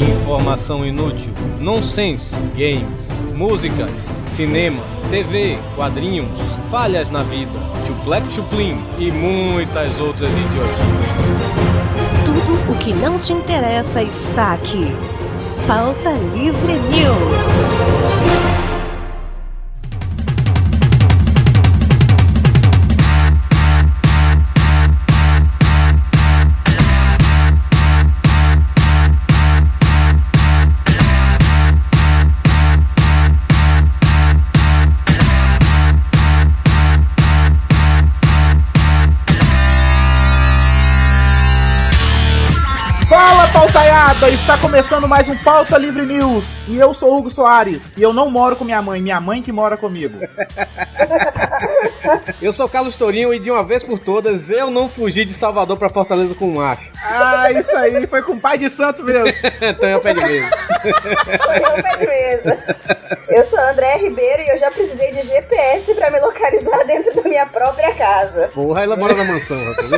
Informação inútil, nonsense, games, músicas, cinema, TV, quadrinhos, falhas na vida, chuplec chuplin e muitas outras idiotices. Tudo o que não te interessa está aqui. Pauta Livre News. Está começando mais um Pauta Livre News. E eu sou Hugo Soares. E eu não moro com minha mãe, minha mãe que mora comigo. eu sou Carlos Tourinho e de uma vez por todas eu não fugi de Salvador para Fortaleza com macho. Ah, isso aí, foi com o pai de santo mesmo. então é o pé de mesa. é o pé de mesa. Eu sou André Ribeiro e eu já precisei de GPS para me localizar dentro da minha própria casa. Porra, ela mora na mansão, rapaz.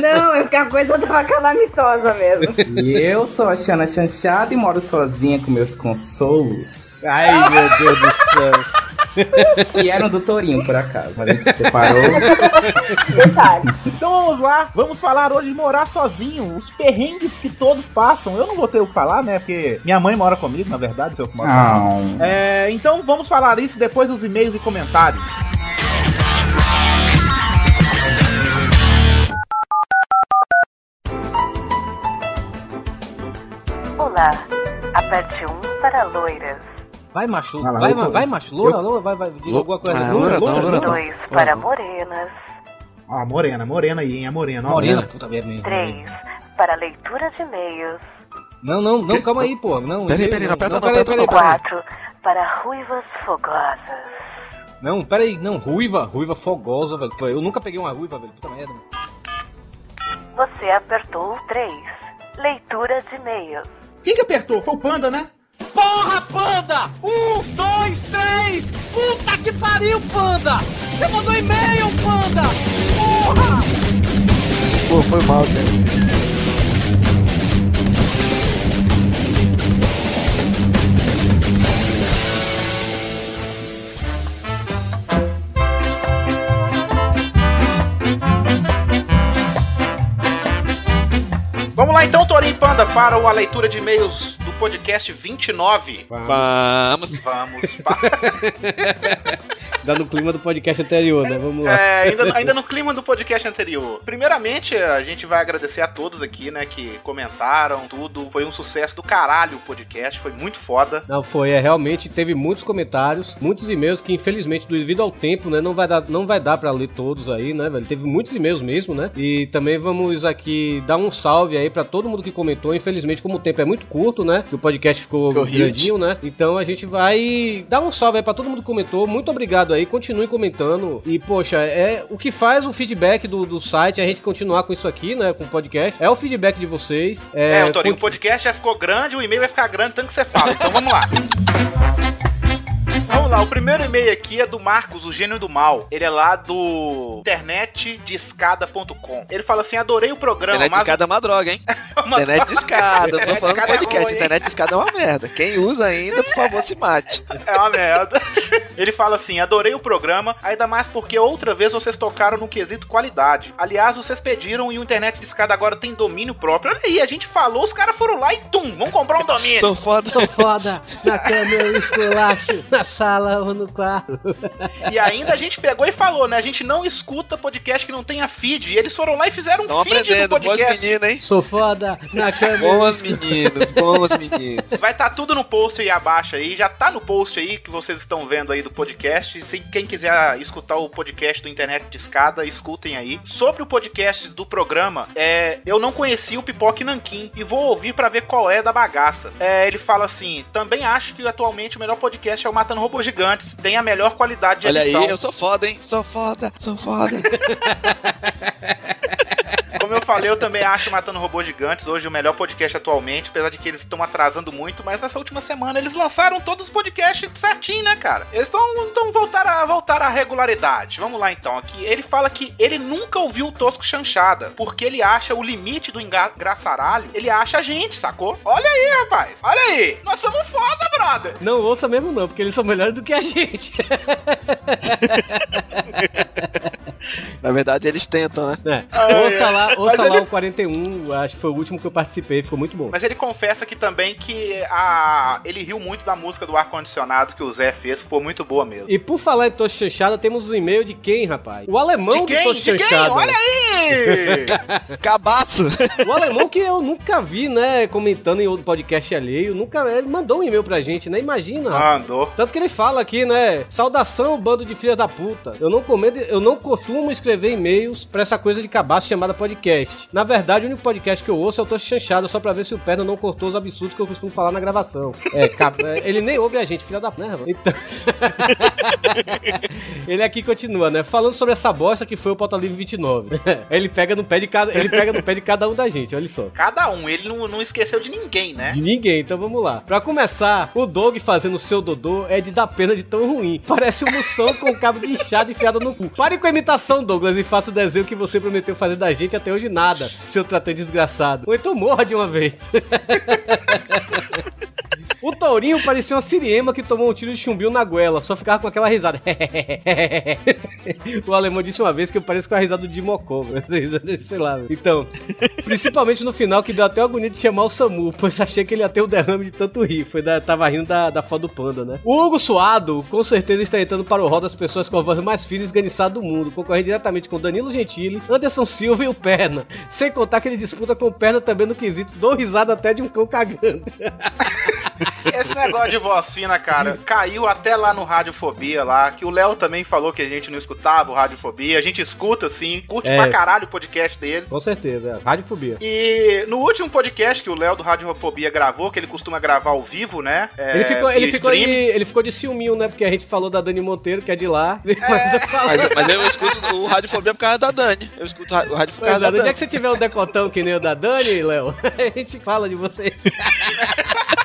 Não, é porque a coisa tava calamitosa mesmo. E eu sou a Xana Chanchada e moro sozinha com meus consolos. Ai, meu Deus do céu. que eram do Torinho, por acaso. A gente se separou. então vamos lá, vamos falar hoje de morar sozinho, os perrengues que todos passam. Eu não vou ter o que falar, né? Porque minha mãe mora comigo, na verdade, eu que moro. É, então vamos falar isso depois dos e-mails e comentários. Olá, aperte 1 um para loiras. Vai, macho. Vai, vai, vai, vai, macho. Loura, loura, vai, vai. Diz alguma coisa. Ah, loura, loura, loura. Dois para morenas. Ah, morena, morena aí, hein? A morena. Morena, morena. puta merda. Três para leitura de e-mails. Não, não, não, calma aí, pô. Não, peraí, peraí, não aperta não, peraí, peraí. Quatro para ruivas fogosas. Não, peraí, não, ruiva, ruiva fogosa, velho. Eu nunca peguei uma ruiva, velho. Puta merda. Você apertou o 3. Leitura de e-mails. Quem que apertou? Foi o Panda, né? Porra, Panda! Um, dois, três! Puta que pariu, Panda! Você mandou e-mail, Panda! Porra! Pô, foi mal, cara. Lá então, Torinho Panda, para a leitura de e-mails do podcast 29. Vamos. Vamos. Dá no clima do podcast anterior, né? Vamos lá. É, ainda, ainda no clima do podcast anterior. Primeiramente, a gente vai agradecer a todos aqui, né, que comentaram tudo. Foi um sucesso do caralho o podcast, foi muito foda. Não, foi, é, realmente teve muitos comentários, muitos e-mails que infelizmente, devido ao tempo, né, não vai dar, não vai dar para ler todos aí, né, velho? Teve muitos e-mails mesmo, né? E também vamos aqui dar um salve aí para todo mundo que comentou. Infelizmente, como o tempo é muito curto, né, que o podcast ficou, ficou grandinho, né? Então a gente vai dar um salve aí para todo mundo que comentou. Muito obrigado aí, continue comentando. E, poxa, é o que faz o feedback do, do site, a gente continuar com isso aqui, né? Com o podcast, é o feedback de vocês. É, é o Torinho, o podcast já ficou grande, o e-mail vai ficar grande tanto que você fala. Então vamos lá. Vamos lá, o primeiro e-mail aqui é do Marcos, o gênio do mal. Ele é lá do internetdescada.com. Ele fala assim: adorei o programa. Internet mas... de escada é uma droga, hein? É uma internet de escada, não tô falando podcast. É internet de escada é uma merda. Quem usa ainda, por favor, se mate. É uma merda. Ele fala assim: adorei o programa, ainda mais porque outra vez vocês tocaram no quesito qualidade. Aliás, vocês pediram e o internet de escada agora tem domínio próprio. Olha aí, a gente falou, os caras foram lá e tum, vamos comprar um domínio. Sou foda. Sou foda. Na eu esculacho, na sala ou no quarto. E ainda a gente pegou e falou, né? A gente não escuta podcast que não tenha feed. E eles foram lá e fizeram um Tão feed aprendendo, do podcast. Bons meninos, hein? Sou foda na cama. Bons meninos, bons meninos. Vai estar tá tudo no post aí abaixo aí. Já tá no post aí que vocês estão vendo aí do podcast. Se quem quiser escutar o podcast do Internet de Escada, escutem aí. Sobre o podcast do programa, é, eu não conheci o Pipoque Nanquim e vou ouvir para ver qual é da bagaça. É, ele fala assim: também acho que atualmente o melhor podcast é o Matando Robôs Gigantes. Tem a melhor qualidade de Olha edição. aí, eu sou foda, hein? Sou foda, sou foda. Falei, eu também acho Matando Robôs Gigantes hoje o melhor podcast atualmente, apesar de que eles estão atrasando muito, mas nessa última semana eles lançaram todos os podcasts certinho, né, cara? Eles estão então voltar a voltar à regularidade. Vamos lá então. Aqui ele fala que ele nunca ouviu o Tosco Chanchada, porque ele acha o limite do engraçaralho, ele acha a gente, sacou? Olha aí, rapaz. Olha aí. Nós somos foda, brother. Não ouça mesmo não, porque eles são melhores do que a gente. Na verdade, eles tentam, né? É. Ah, ouça é. lá, Mas ouça lá ele- o 41, acho que foi o último que eu participei, ficou muito bom. Mas ele confessa aqui também que a... ele riu muito da música do ar-condicionado que o Zé fez, foi muito boa mesmo. E por falar em Tocho Chanchada, temos um e-mail de quem, rapaz? O alemão De quem? do quem? Chanchada. Olha aí! Cabaço! O alemão que eu nunca vi, né, comentando em outro podcast alheio, nunca ele mandou um e-mail pra gente, né? Imagina. rapaz. Mandou. Tanto que ele fala aqui, né? Saudação, bando de filha da puta. Eu não comendo, eu não costumo escrever e-mails pra essa coisa de cabaço chamada podcast. Na verdade, o único podcast que eu ouço é o Tocho Chanchada, só pra ver se o Perna não cortou os absurdos que eu costumo falar na gravação. É, é, ele nem ouve a gente, filha da puta, né? Então. ele aqui continua, né? Falando sobre essa bosta que foi o Pauta Livre 29. ele pega no pé de cada, ele pega no pé de cada um da gente, olha só. Cada um, ele não, não esqueceu de ninguém, né? De ninguém, então vamos lá. Pra começar, o Doug fazendo o seu Dodô é de dar pena de tão ruim. Parece um moção com cabo de inchado enfiado no cu. Pare com a imitação, Douglas, e faça o desenho que você prometeu fazer da gente até hoje nada, seu tratante desgraçado. Ou então morra de uma vez. O Tourinho parecia uma siriema que tomou um tiro de chumbinho na goela, só ficava com aquela risada. o alemão disse uma vez que eu pareço com a risada de Mocó, sei lá. Então, principalmente no final que deu até agonia de chamar o Samu, pois achei que ele ia ter o derrame de tanto rir. Foi da, tava rindo da, da foto do panda, né? O Hugo Suado, com certeza está entrando para o rol das pessoas com a voz mais fina e esganiçada do mundo, concorrendo diretamente com Danilo Gentili, Anderson Silva e o Perna. Sem contar que ele disputa com o Perna também no quesito, dou risada até de um cão cagando. Esse negócio de voz fina, cara, caiu até lá no Radiofobia lá, que o Léo também falou que a gente não escutava o Radiofobia. A gente escuta, sim, curte É. pra caralho o podcast dele. Com certeza, é. Radiofobia. E no último podcast que o Léo do Radiofobia gravou, que ele costuma gravar ao vivo, né? é, Ele ficou, ele, ficou de, ele ficou de ciúminho, né? Porque a gente falou da Dani Monteiro, que é de lá. Mas eu falo- Mas, mas eu escuto o Radiofobia por causa da Dani. Eu escuto o rádio por Pois causa é, da no dia Dani. que você tiver um decotão que nem o da Dani, Léo, a gente fala de você.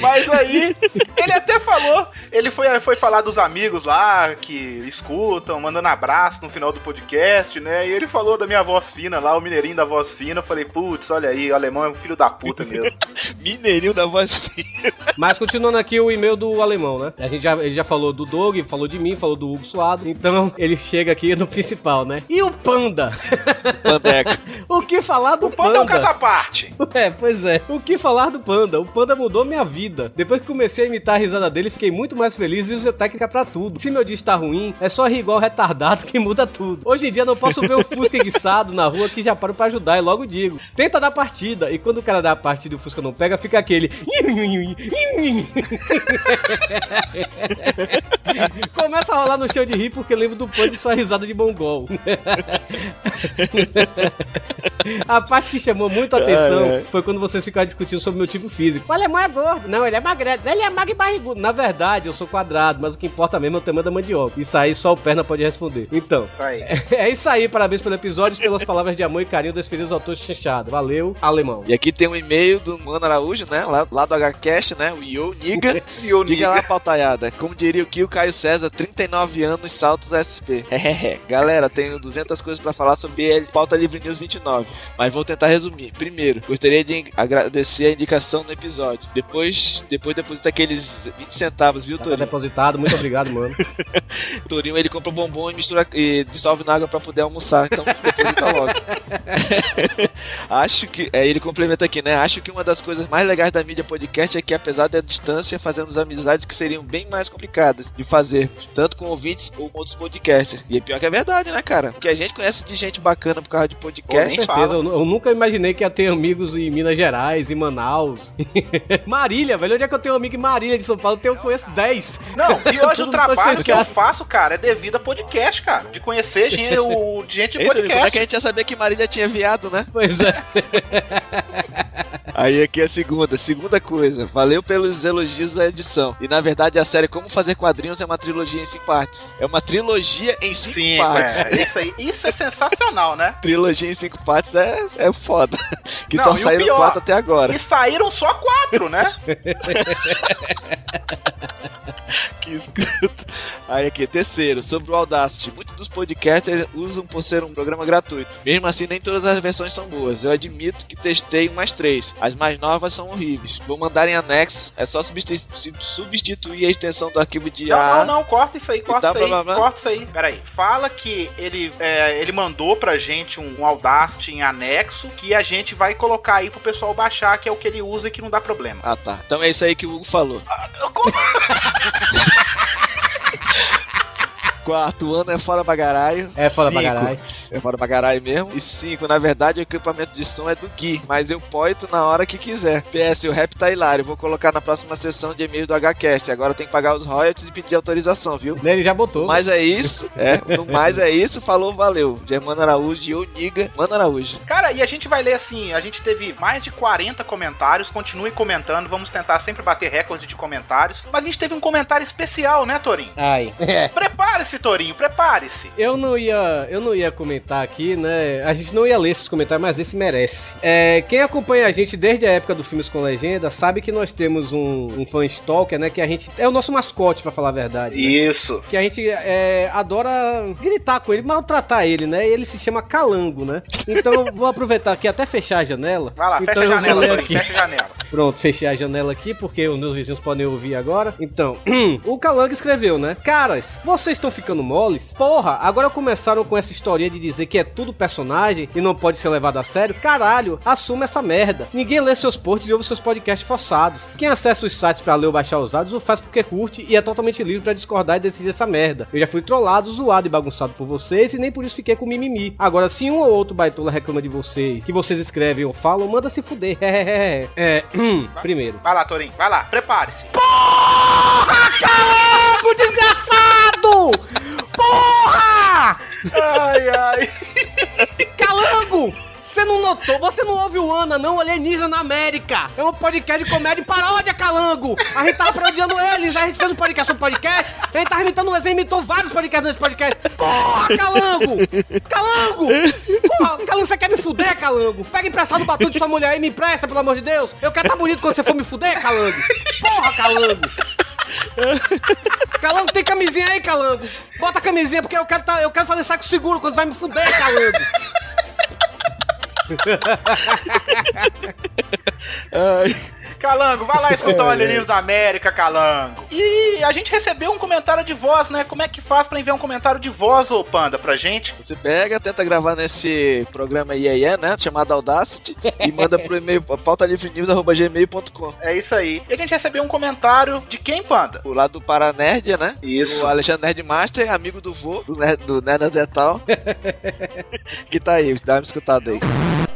Mas aí, ele até falou, ele foi, foi falar dos amigos lá que escutam, mandando abraço no final do podcast, né? E ele falou da minha voz fina lá, o mineirinho da voz fina. Eu falei, putz, olha aí, o alemão é um filho da puta mesmo. Mineirinho da voz fina. Mas continuando aqui o e-mail do alemão, né? A gente já, ele já falou do Doug, falou de mim, falou do Hugo Suado. Então ele chega aqui no principal, né? E o Panda? Pandeca. o que falar do O Panda é um caso à parte. É, pois é. O que falar do Panda? O Panda mudou minha vida. Depois que comecei a imitar a risada dele, fiquei muito mais feliz e usei técnica pra tudo. Se meu dia está ruim, é só rir igual retardado que muda tudo. Hoje em dia não posso ver o Fusca enguiçado na rua que já paro pra ajudar e logo digo. Tenta dar partida. E quando o cara dá a partida e o Fusca não pega, fica aquele. Começa a rolar no chão de rir porque lembro do Panda e sua risada de mongol. A parte que chamou muito a atenção Ai, ai. foi quando vocês ficaram discutindo sobre meu tipo físico. O alemão é gordo. Não, ele é magrelo. Ele é magro e barrigudo. Na verdade, eu sou quadrado, mas o que importa mesmo é o tamanho da mandioca. Isso aí só o Perna pode responder. Então, Isso aí. é isso aí. Parabéns pelo episódio e pelas palavras de amor e carinho dos felizes autores chanchado. Valeu, alemão. E aqui tem um e-mail do Mano Araújo, né? Lá, lá do HCast, né? O Yo Niga. E o Diga Niga. lá, pautaiada. Como diria o Kio Caio César, 39 anos, saltos SP. Galera, tenho 200 coisas pra falar sobre ele, Pauta Livre News 29. Mas vou tentar resumir. Primeiro, gostaria de agradecer a indicação no episódio. Depois, depois deposita aqueles 20 centavos, viu, Já tá Torinho? depositado. Muito obrigado, mano. Torinho, ele compra bombom e mistura e dissolve na água pra poder almoçar. Então, deposita logo. Acho que. É, ele complementa aqui, né? Acho que uma das coisas mais legais da mídia podcast é que, apesar da distância, fazemos amizades que seriam bem mais complicadas de fazer, tanto com ouvintes ou com outros podcasters. E é pior que é verdade, né, cara? Porque a gente conhece de gente bacana por causa de podcast. Com certeza, eu, eu nunca imaginei que ia ter amigos em Minas Gerais, em Manaus. Marília, velho. Onde é que eu tenho um amigo em Marília de São Paulo? Eu tenho- conheço 10. Não, e hoje o trabalho que eu chateado. faço, cara, é devido a podcast, cara. De conhecer gente, o, gente de Torinho, como é podcast. que a gente ia saber que Marília tinha viado, né? Pois é. Aí aqui é a segunda. Segunda coisa. Valeu pelos elogios da edição. E na verdade a série Como Fazer Quadrinhos é uma trilogia em cinco partes. É uma trilogia em cinco partes. é, isso aí. Isso é sensacional, né? Trilogia em cinco partes é, é foda. Que Não, só saíram pior, quatro até agora. E saíram só quatro, né? Que escroto. Aí aqui, terceiro, sobre o Audacity. Muitos dos podcasters usam por ser um programa gratuito. Mesmo assim, nem todas as versões são boas. Eu admito que testei umas três. As mais novas são horríveis. Vou mandar em anexo. É só substitu- substituir a extensão do arquivo de Não, A. não, não, corta isso aí, corta tá, isso aí, blá, blá, blá. corta isso aí. Peraí, fala que ele, é, ele mandou pra gente um, um Audacity em anexo que a gente vai colocar aí pro pessoal baixar, que é o que ele usa e que não dá problema. Ah, tá. Então é isso aí que o Hugo falou. Quarto ano é fora bagarai. É foda pra caralho. É fora bagarai mesmo. E cinco, na verdade, o equipamento de som é do Gui. Mas eu poito na hora que quiser. PS, o rap tá hilário. Vou colocar na próxima sessão de e-mail do HCast. Agora tem que pagar os royalties e pedir autorização, viu? Ele já botou. Mas é isso, é. No mais é isso, falou, valeu. Germano Araújo e eu, Niga, Mano Araújo. Cara, e a gente vai ler assim, a gente teve mais de 40 comentários, continue comentando, vamos tentar sempre bater recorde de comentários. Mas a gente teve um comentário especial, né, Torinho? Ai. É. Prepare-se, Torinho, prepare-se. Eu não ia, eu não ia comentar aqui, né? A gente não ia ler esses comentários, mas esse merece. É, quem acompanha a gente desde a época do Filmes com Legenda sabe que nós temos um, um fã stalker, né? Que a gente é o nosso mascote, pra falar a verdade. né? Isso. Que a gente é, adora gritar com ele, maltratar ele, né? E ele se chama Calango, né? Então eu vou aproveitar aqui até fechar a janela. Vai lá, então fecha a janela, Torinho, aqui. fecha a janela. Pronto, fechei a janela aqui porque os meus vizinhos podem ouvir agora. Então, o Calango escreveu, né? Caras, vocês estão ficando moles? Porra, agora começaram com essa historinha de dizer que é tudo personagem e não pode ser levado a sério? Caralho, assuma essa merda. Ninguém lê seus posts e ouve seus podcasts forçados. Quem acessa os sites pra ler ou baixar os áudios o faz porque curte e é totalmente livre pra discordar e decidir essa merda. Eu já fui trollado, zoado e bagunçado por vocês e nem por isso fiquei com mimimi. Agora, se um ou outro baitola reclama de vocês, que vocês escrevem ou falam, manda se fuder. é, primeiro. Vai lá, Torinho, vai lá, prepare-se. Calango, desgraçado! Porra! Ai, ai. Calango! Você não notou? Você não ouve o Ana, não? Alienígena na América. É um podcast de comédia e paródia, Calango. A gente tava parodiando eles. A gente fez um podcast sobre podcast. A gente tava imitando eles. imitou vários podcasts nesse podcast. Porra, Calango! Calango! Porra, Calango, você quer me fuder, Calango? Pega emprestado o batom de sua mulher e me empresta, pelo amor de Deus. Eu quero estar bonito quando você for me fuder, Calango. Porra, Calango! Calango, tem camisinha aí, Calango? Bota a camisinha, porque eu quero, tá, eu quero fazer saco seguro quando vai me fuder, Calango. Ai, Calango, vai lá escutar o Alienígenas da América, Calango. E a gente recebeu um comentário de voz, né? Como é que faz pra enviar um comentário de voz, ô Panda, pra gente? você pega, tenta gravar nesse programa IEE, né? Chamado Audacity, e manda pro e-mail pautalivrenews.gmail.com. É isso aí. E a gente recebeu um comentário de quem, Panda? O lado do Paranerdia, né? Isso. O Alexandre Nerdmaster, amigo do vô, do, Nerd, do Nerdetal. que tá aí, dá uma escutada aí.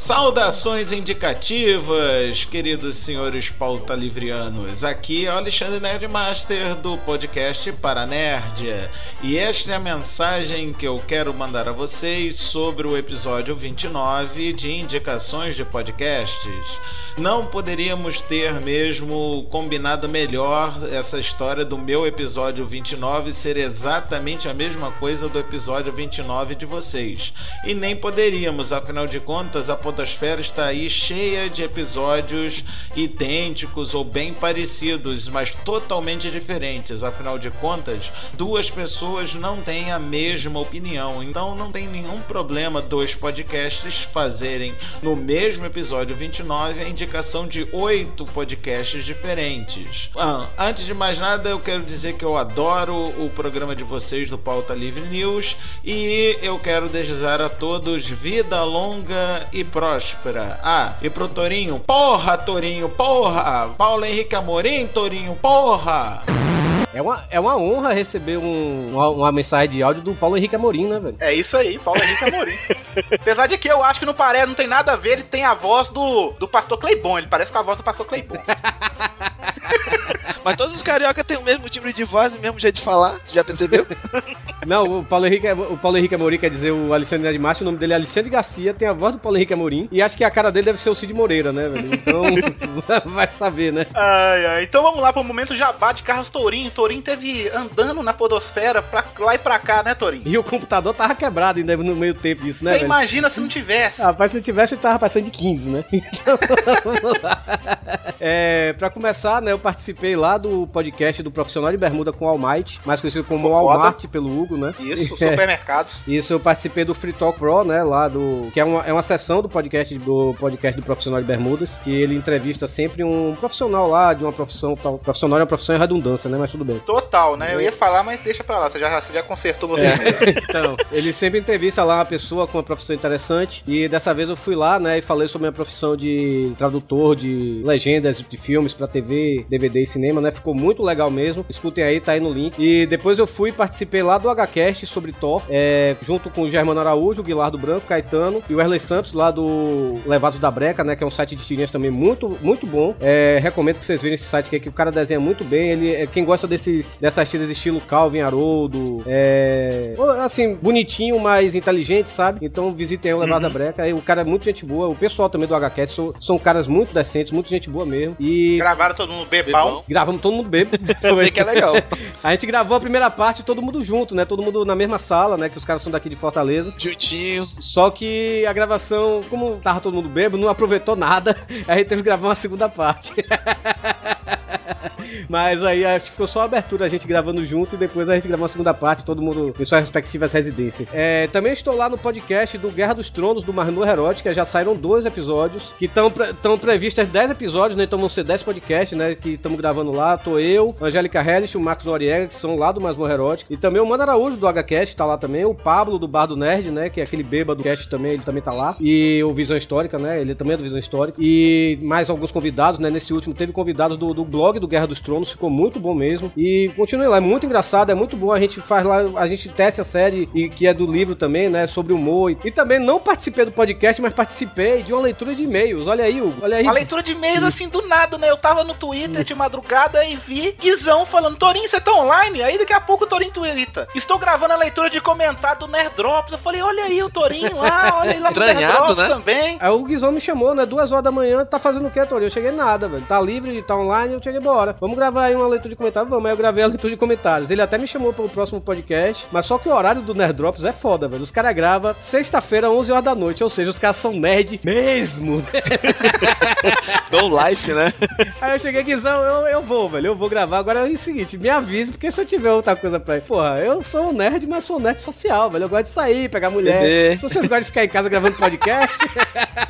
Saudações indicativas, queridos senhores pautalivrianos. Aqui é o Alexandre Nerdmaster do podcast Para Nerd. E esta é a mensagem que eu quero mandar a vocês sobre o episódio 29 de indicações de podcasts. Não poderíamos ter mesmo combinado melhor essa história do meu episódio 29 ser exatamente a mesma coisa do episódio 29 de vocês. E nem poderíamos, afinal de contas, a Podosfera está aí cheia de episódios idênticos ou bem parecidos, mas totalmente diferentes. Afinal de contas, duas pessoas não têm a mesma opinião, então não tem nenhum problema dois podcasts fazerem no mesmo episódio 29 a indicação de oito podcasts diferentes. Ah, antes de mais nada, eu quero dizer que eu adoro o programa de vocês do Pauta Livre News e eu quero desejar a todos vida longa e próspera. Ah, e pro Torinho, porra, Torinho, porra! Paulo Henrique Amorim, Torinho, porra! É uma, é uma honra receber um- uma, uma mensagem de áudio do Paulo Henrique Amorim, né, velho? É isso aí, Paulo Henrique Amorim. Apesar de que eu acho que não parece, não tem nada a ver, ele tem a voz do, do pastor Cleibon, ele parece com a voz do pastor Cleibon. Mas todos os carioca têm o mesmo timbre de voz e o mesmo jeito de falar, já percebeu? Não, o Paulo Henrique, o Paulo Henrique Amorim quer dizer o Alexandre de Márcio, o nome dele é Alexandre Garcia, tem a voz do Paulo Henrique Amorim, e acho que a cara dele deve ser o Cid Moreira, né, velho? Então, vai saber, né? Ai, ai. Então vamos lá pro momento jabá de Carlos Tourinho. Tourinho teve andando na podosfera pra lá e pra cá, né, Tourinho? E o computador tava quebrado ainda no meio tempo disso, né, Você imagina se não tivesse. Rapaz, se não tivesse, ele tava passando de 15, né? Então, vamos lá. É, pra começar, né, eu participei lá do podcast do Profissional de Bermuda com o Almighty, mais conhecido como Foda. Walmart pelo Hugo, né? Isso, É. supermercados. Isso, eu participei do Free Talk Pro, né, lá do... Que é uma, é uma sessão do podcast do podcast do Profissional de Bermudas, que ele entrevista sempre um profissional lá, de uma profissão tal. Profissional é uma profissão em redundância, né, mas tudo bem. Total, né? Eu ia falar, mas deixa pra lá. Você já, você já consertou você É. mesmo. Então, ele sempre entrevista lá uma pessoa com uma profissão interessante. E dessa vez eu fui lá, né, e falei sobre a minha profissão de tradutor de legendas de filmes pra TV, DVD e cinema, né? Ficou muito legal mesmo. Escutem aí, tá aí no link. E depois eu fui e participei lá do HCast sobre Thor, é, junto com o Germano Araújo, o Guilardo Branco, Caetano e o Wesley Santos, lá do Levados da Breca, né? Que é um site de tirinhas também muito, muito bom. É, recomendo que vocês vejam esse site aqui, que o cara desenha muito bem. Ele, é, quem gosta desses, dessas tiras estilo Calvin Haroldo, é, assim, bonitinho, mas inteligente, sabe? Então visitem aí o Levado da Breca. E o cara é muito gente boa. O pessoal também do HCast são, são caras muito decentes, muito gente boa mesmo. E Gravaram todo mundo bebão. Bebão. gravamos todo mundo bebo. Eu sei que é legal. A gente gravou a primeira parte todo mundo junto, né? Todo mundo na mesma sala, né? Que os caras são daqui de Fortaleza. Juntinho. Só que a gravação, como tava todo mundo bêbado, não aproveitou nada. A gente teve que gravar uma segunda parte. Mas aí acho que ficou só a abertura, a gente gravando junto e depois a gente gravou a segunda parte, todo mundo em suas respectivas residências. É, também estou lá no podcast do Guerra dos Tronos, do Marnu Herótica, já saíram dois episódios, que estão pre previstas 10 episódios, né? Então vão ser 10 podcasts, né? Que estamos gravando lá. Tô eu, Angélica Hellish, o Max Noriega, que são lá do Masmorra Herótica. E também o Mano Araújo do HCast tá lá também. O Pablo do Bar do Nerd, né? Que é aquele bêbado do cast também, ele também tá lá. E o Visão Histórica, né? Ele também é do Visão Histórica. E mais alguns convidados, né? Nesse último teve convidados do, do blog do Guerra dos Tronos, ficou muito bom mesmo. E continue lá, é muito engraçado, é muito bom. A gente faz lá, a gente testa a série, e que é do livro também, né? Sobre humor. E, e também não participei do podcast, mas participei de uma leitura de e-mails. Olha aí, Hugo. Olha aí. Uma leitura de e-mails assim do nada, né? Eu tava no Twitter de madrugada e vi Guizão falando: Torinho, você tá online? Aí daqui a pouco o Torinho twitta. Estou gravando a leitura de comentário do Nerd Drops. Eu falei: olha aí o Torinho lá, olha aí lá no Nerd Drops né? também. Aí o Guizão me chamou, né? Duas horas da manhã, tá fazendo o quê, Torinho? Eu cheguei nada, velho. Tá livre, tá online, eu cheguei bora. Vamos gravar aí uma leitura de comentários? Vamos. Aí eu gravei a leitura de comentários. Ele até me chamou pro próximo podcast, mas só que o horário do Nerd Drops é foda, velho. Os caras gravam sexta-feira, 11 horas da noite, ou seja, os caras são nerd mesmo. No life, né? Aí eu cheguei, Guizão, eu, eu vou, velho. Eu vou gravar. Agora é o seguinte, me avise, porque se eu tiver outra coisa pra ir. Porra, eu sou um nerd, mas sou um nerd social, velho. Eu gosto de sair, pegar mulher. Bebê. Se vocês gostam de ficar em casa gravando podcast.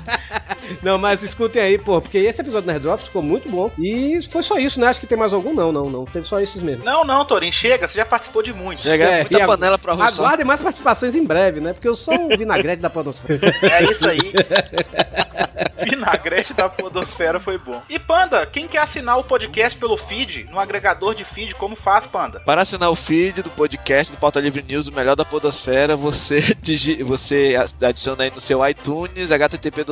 não, mas escutem aí, pô, porque esse episódio do Nerd Drops ficou muito bom. E foi só isso, né? Acho que tem mais algum? Não, não, não. Teve só esses mesmo. Não, não, Torinho, chega, você já participou de muitos. Chega, É, muita e a- panela pra arroz só. Aguardem mais participações em breve, né? Porque eu sou um vinagrete da podosfera. É isso aí. Vinagrete da Podosfera foi bom. E Panda, quem quer assinar o podcast pelo feed, no agregador de feed, como faz, Panda? Para assinar o feed do podcast do Pauta Livre News, o melhor da podosfera, você, digi- você adiciona aí no seu iTunes, http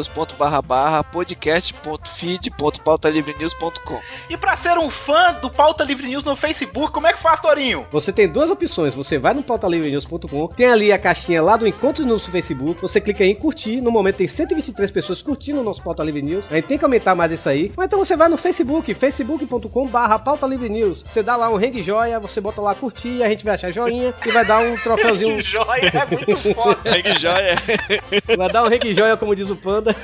podcast.feed.pautalivrenews.com E pra ser um fã do Pauta Livre News no Facebook, como é que faz, Torinho? Você tem duas opções. Você vai no pautalivrenews.com, tem ali a caixinha lá do Encontro no Facebook, você clica em curtir. No momento tem 123 pessoas curtindo o nosso Pauta Livre News. A gente tem que aumentar mais isso aí. Ou então você vai no Facebook, facebook.com barra Pauta Livre News. Você dá lá um ring joia, você bota lá curtir, a gente vai achar joinha e vai dar um troféuzinho, Que joia, é muito foda. Que joia! vai dar um ring joia, como diz o Panda.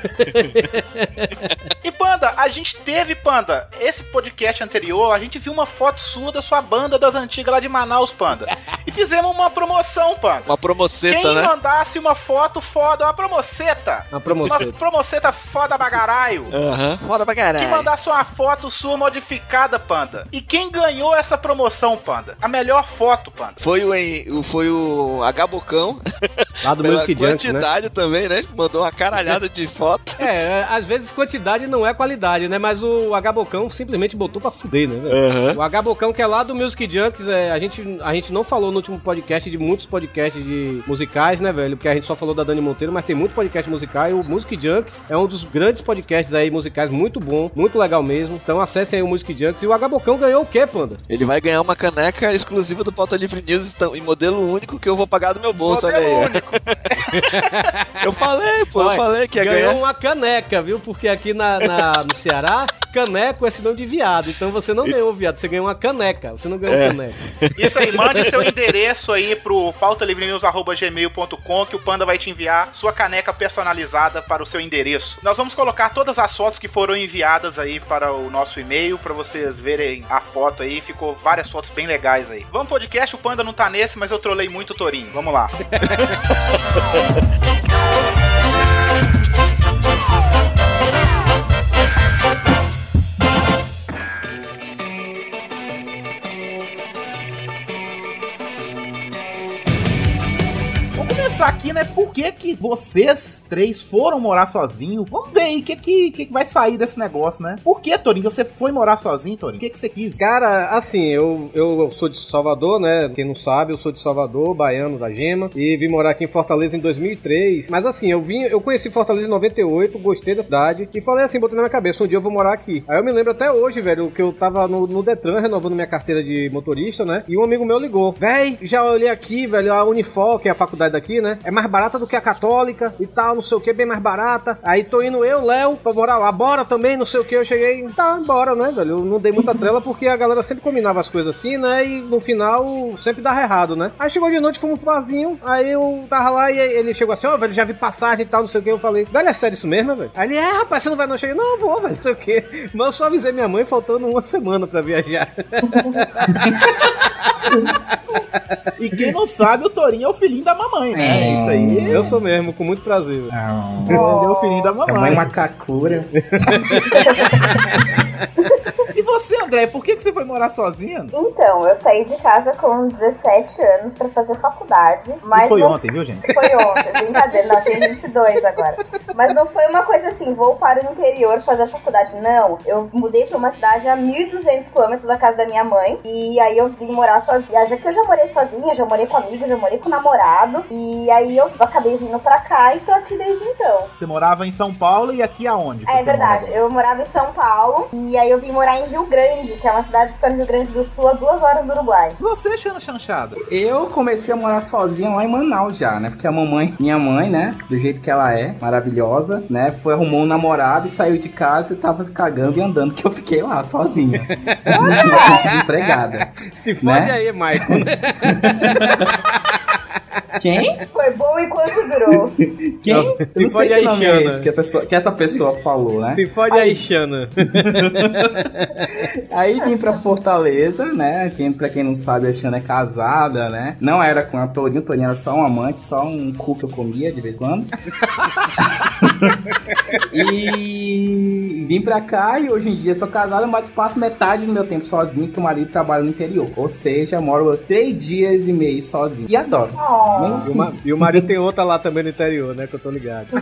E Panda, a gente teve, Panda, esse podcast anterior, a gente viu uma foto sua da sua banda das antigas lá de Manaus, Panda. E fizemos uma promoção, Panda. Uma promoceta, Quem né? mandasse uma foto foda, uma promoceta. Uma promoceta. Uma promoceta foda bagaraio. Aham. Foda pra caralho. Quem mandasse uma foto sua modificada, Panda. E quem ganhou essa promoção, Panda? A melhor foto, Panda. Foi o, foi o Agabocão. Lá do Music Junks, né? quantidade também, né? Mandou uma caralhada de foto. É, às vezes quantidade não é qualidade, né? Mas o Agabocão simplesmente botou pra fuder, Aham. O Agabocão, que é lá do Music Junks, é, a, gente, a gente não falou no último podcast de muitos podcasts de musicais, né, velho? Porque a gente só falou da Dani Monteiro, mas tem muito podcast musical. E o Music Junks é um dos grandes podcasts aí musicais, muito bom, muito legal mesmo. Então acessem aí o Music Junks. E o Agabocão ganhou o quê, Panda? Ele vai ganhar uma caneca exclusiva do Pauta Livre News então, em modelo único que eu vou pagar do meu bolso, olha Modelo aí. único. Eu falei, pô, eu Olha, falei que ia ganhou ganhar. uma caneca, viu? Porque aqui na, na- no Ceará, caneco é sinônimo de viado. Então você não ganhou viado, você ganhou uma caneca. Você não ganhou É. caneca. Isso aí, mande seu endereço aí pro pautalivrenews.gmail.com que o Panda vai te enviar sua caneca personalizada para o seu endereço. Nós vamos colocar todas as fotos que foram enviadas aí para o nosso e-mail, para vocês verem a foto aí. Ficou várias fotos bem legais aí. Vamos pro podcast, o Panda não tá nesse, mas eu trolei muito o Torinho. Vamos lá. Aqui, né? Por que, que vocês três foram morar sozinhos? Vamos ver aí o que, que, que vai sair desse negócio, né? Por que, Torinho, você foi morar sozinho, Torinho? O que, que você quis? Cara, assim, eu, eu sou de Salvador, né? Quem não sabe, eu sou de Salvador, baiano da Gema, e vim morar aqui em Fortaleza em 2003. Mas assim, eu vim, eu conheci Fortaleza em 98, gostei da cidade, e falei assim, botei na minha cabeça, um dia eu vou morar aqui. Aí eu me lembro até hoje, velho, que eu tava no, no Detran renovando minha carteira de motorista, né? E um amigo meu ligou, véi, já olhei aqui, velho, a Unifor, que é a faculdade daqui, né? É mais barata do que a católica e tal, não sei o que, bem mais barata. Aí tô indo eu, Léo, pra morar lá, bora também, não sei o que. Eu cheguei, tá, bora, né, velho? Eu não dei muita trela porque a galera sempre combinava as coisas assim, né? E no final sempre dava errado, né? Aí chegou de noite, fomos pro barzinho, aí eu tava lá e ele chegou assim, ó, velho, já vi passagem e tal, não sei o que. Eu falei, velho, é sério isso mesmo, velho? Aí ele, é, rapaz, você não vai não? Eu cheguei, não, eu vou, velho, não sei o que. Mas eu só avisei minha mãe faltando uma semana pra viajar. E quem não sabe, o Torinho é o filhinho da mamãe, né? É. Isso aí. Eu sou mesmo, com muito prazer. Ah, Ele é o filhinho da Tamanho mamãe. macacura. E você, André, por que, que você foi morar sozinha? Então, eu saí de casa com 17 anos pra fazer faculdade, mas foi não ontem, viu, gente? Foi ontem, brincadeira, não, tem 22 agora. Mas não foi uma coisa assim, vou para o interior fazer faculdade. Não, eu mudei pra uma cidade a 1.200 quilômetros da casa da minha mãe. E aí eu vim morar sozinha. Já que eu já morei sozinha, já morei com amigo, já morei com namorado. E aí eu acabei vindo pra cá e tô aqui desde então. Você morava em São Paulo e aqui aonde? É verdade, mora? eu morava em São Paulo. E aí eu vim morar em Rio Grande, que é uma cidade que fica no Rio Grande do Sul, a duas horas do Uruguai. Você, Xana Chanchada? Eu comecei a morar sozinho lá em Manaus já, né? Porque a mamãe, minha mãe, né? Do jeito que ela é, maravilhosa, né? Foi arrumou um namorado e saiu de casa e tava cagando e andando, que eu fiquei lá sozinha. Desempregada. Se fode Né? aí, Michael. Quem? Foi bom enquanto durou. Quem? Não, Eu se não sei fode que aí, é Xana. esse que, a pessoa- que essa pessoa falou, né? Se fode aí, Xana. Aí vim pra Fortaleza, né? Quem, pra quem não sabe, a Xana é casada, né? Não era com a Torinho, Torinho era só um amante, só um cu que eu comia de vez em quando. e vim pra cá e hoje em dia sou casada, mas passo metade do meu tempo sozinho, que o marido trabalha no interior. Ou seja, moro três dias e meio sozinho. E adoro. Oh. Nem E o, ma- e o marido tem outra lá também no interior, né? Que eu tô ligado.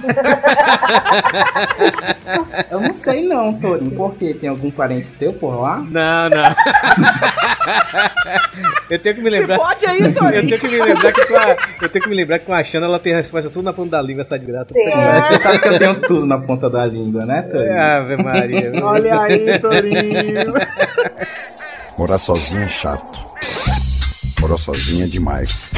Eu não sei não, Torinho. Por quê? Tem algum parente teu por lá? Não, não. eu tenho que me Se lembrar. fode aí, Eu Torinho! tenho que me lembrar que com a, eu tenho que me lembrar que com a Xana ela tem a resposta tudo na ponta da língua, essa desgraça. Sim. Você sabe que eu tenho tudo na ponta da língua, né, Torinho? Ave Maria. Olha aí, Torinho! Morar sozinho é chato. Morar sozinho é demais.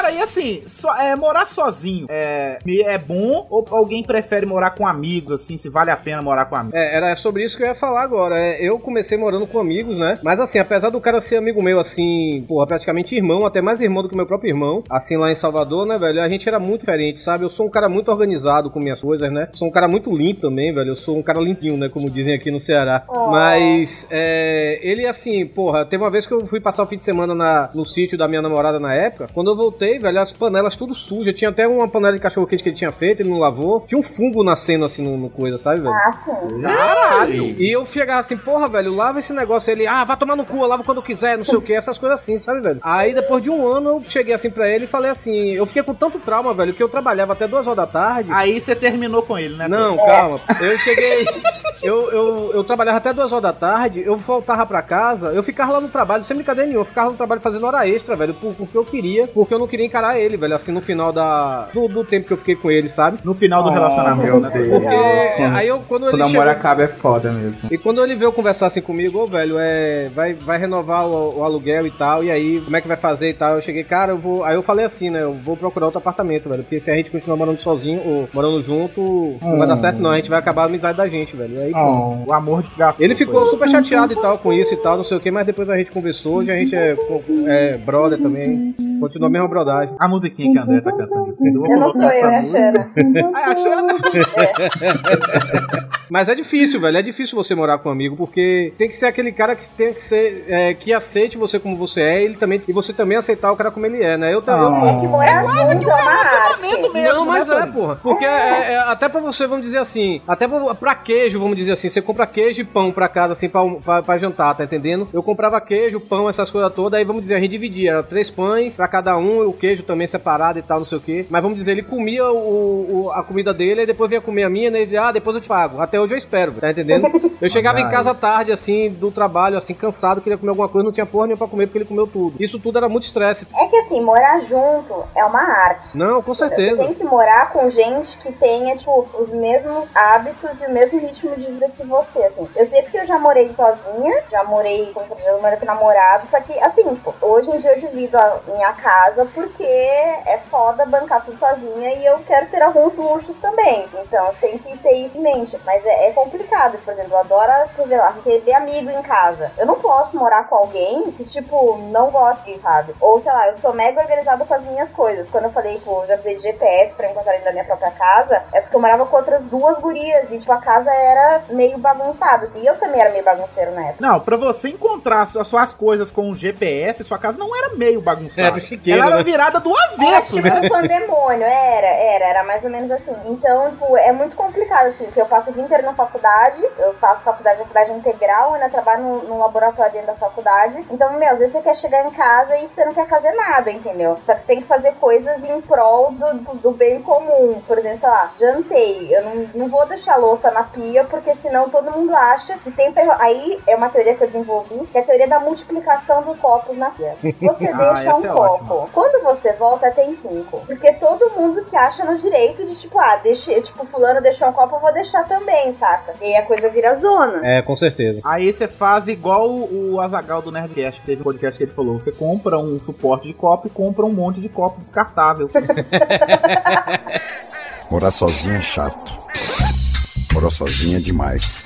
Cara, e assim, só, é, morar sozinho é, é bom ou alguém prefere morar com amigos, assim, se vale a pena morar com amigos? É, era sobre isso que eu ia falar agora. É, eu comecei morando com amigos, né? Mas assim, apesar do cara ser amigo meu, assim, porra, praticamente irmão, até mais irmão do que meu próprio irmão, assim, lá em Salvador, né, velho? A gente era muito diferente, sabe? Eu sou um cara muito organizado com minhas coisas, né? Sou um cara muito limpo também, velho. Eu sou um cara limpinho, né? Como dizem aqui no Ceará. Mas, é, ele, assim, porra, teve uma vez que eu fui passar o fim de semana na, no sítio da minha namorada na época. Quando eu voltei, velho, velho, as panelas tudo sujas. Tinha até uma panela de cachorro quente que ele tinha feito, ele não lavou. Tinha um fungo nascendo assim no, no coisa, sabe, velho? Ah, sim. Caralho! E eu chegava assim, porra, velho, lava esse negócio. Ele, ah, vai tomar no cu, eu lavo quando quiser, não sei o que, essas coisas assim, sabe, velho? Aí depois de um ano eu cheguei assim pra ele e falei assim, eu fiquei com tanto trauma, velho, que eu trabalhava até duas horas da tarde. Aí você terminou com ele, né? Não, calma. Eu cheguei. Eu, eu, eu trabalhava até duas horas da tarde, eu voltava pra casa, eu ficava lá no trabalho, sem brincadeira nenhuma, eu ficava no trabalho fazendo hora extra, velho, por- porque eu queria, porque eu não queria encarar ele, velho, assim, no final da. Do, do tempo que eu fiquei com ele, sabe? No final do Oh, relacionamento, né? Porque Quando- aí eu, quando Quando ele o amor chegou, acaba é foda mesmo. e quando ele veio conversar assim comigo, ô velho, é, vai, vai renovar o, o aluguel e tal, e aí como é que vai fazer e tal? Eu cheguei, cara, eu vou. Aí eu falei assim, né? Eu vou procurar outro apartamento, velho. Porque se a gente continuar morando sozinho ou morando junto, não vai dar Hum. certo, não. A gente vai acabar a amizade da gente, velho. E aí, Oh. O amor desgastou. ele ficou super chateado e tal com isso e tal, não sei o que, mas depois a gente conversou, hoje a gente é, é brother também. Continua a mesma brodagem. A musiquinha que a André tá cantando. Eu Eu não sou eu, é a. Xana. Ah, é a Xana? Mas é difícil, velho. É difícil você morar com um amigo, porque tem que ser aquele cara que tem que ser. é, que aceite você como você é, e ele também, e você também aceitar o cara como ele é, né? Eu também. Ah. É que morar junto é uma arte. mesmo, Não, mas né, é, porra. Porque é, é, até pra você, vamos dizer assim, até pra, pra queijo, vamos dizer assim, você compra queijo e pão pra casa, assim, pra, pra, pra jantar, tá entendendo? Eu comprava queijo, pão, essas coisas todas, aí vamos dizer, a gente dividia, era três pães pra cada um, o queijo também separado e tal, não sei o que. Mas vamos dizer, ele comia o, o- a comida dele, e depois vinha comer a minha, né? Ele dizia, ah, depois eu te pago. Até hoje eu espero, tá entendendo? Eu chegava em casa tarde, assim, do trabalho, assim, cansado, queria comer alguma coisa, não tinha porra nenhuma pra comer, porque ele comeu tudo. Isso tudo era muito estresse. É que assim, morar junto é uma arte. Não, com Você certeza. tem que morar com gente que tenha, tipo, os mesmos hábitos e o mesmo ritmo de vida que você, assim. Eu sei porque eu já morei sozinha, já morei com já morei com namorado, só que, assim, tipo, hoje em dia eu divido a minha casa porque é foda bancar tudo sozinha e eu quero ter alguns luxos também. Então, você tem que ter isso em mente. Mas é, é complicado, por exemplo, eu adoro, sei lá, receber amigo em casa. Eu não posso morar com alguém que, tipo, não goste, sabe? Ou, sei lá, eu sou mega organizada com as minhas coisas. Quando eu falei, pô, já precisei de GPS pra encontrar ele da minha própria casa, é porque eu morava com outras duas gurias e, tipo, a casa era meio bagunçada, assim. E eu também era meio bagunceiro na época. Não, pra você encontrar as suas coisas com o GPS, sua casa não era meio bagunçada. Era chiqueira, Ela era né? Virada do Era avesso, tipo né? um pandemônio, era, era, era mais ou menos assim. Então, tipo, é muito complicado, assim, porque eu passo o dia inteiro na faculdade, eu faço faculdade, faculdade integral, ainda trabalho num, num laboratório dentro da faculdade. Então, meu, às vezes você quer chegar em casa e você não quer fazer nada, entendeu? Só que você tem que fazer coisas em prol do, do, do bem comum. Por exemplo, sei lá, jantei, eu não, não vou deixar a louça na pia, porque senão todo mundo acha que tem ferro. Aí é uma teoria que eu desenvolvi, que é a teoria da multiplicação dos copos na pia. Você Ah, deixa um é copo. ótima. Quando você volta, tem cinco. Porque todo mundo se acha no direito de, tipo, ah, deixei, tipo, fulano deixou um copo, eu vou deixar também, saca? E aí a coisa vira zona. É, com certeza. Aí você faz igual o o Azagal do Nerdcast, que teve um podcast que ele falou: você compra um suporte de copo e compra um monte de copo descartável. Morar sozinho é chato. Morar sozinho é demais.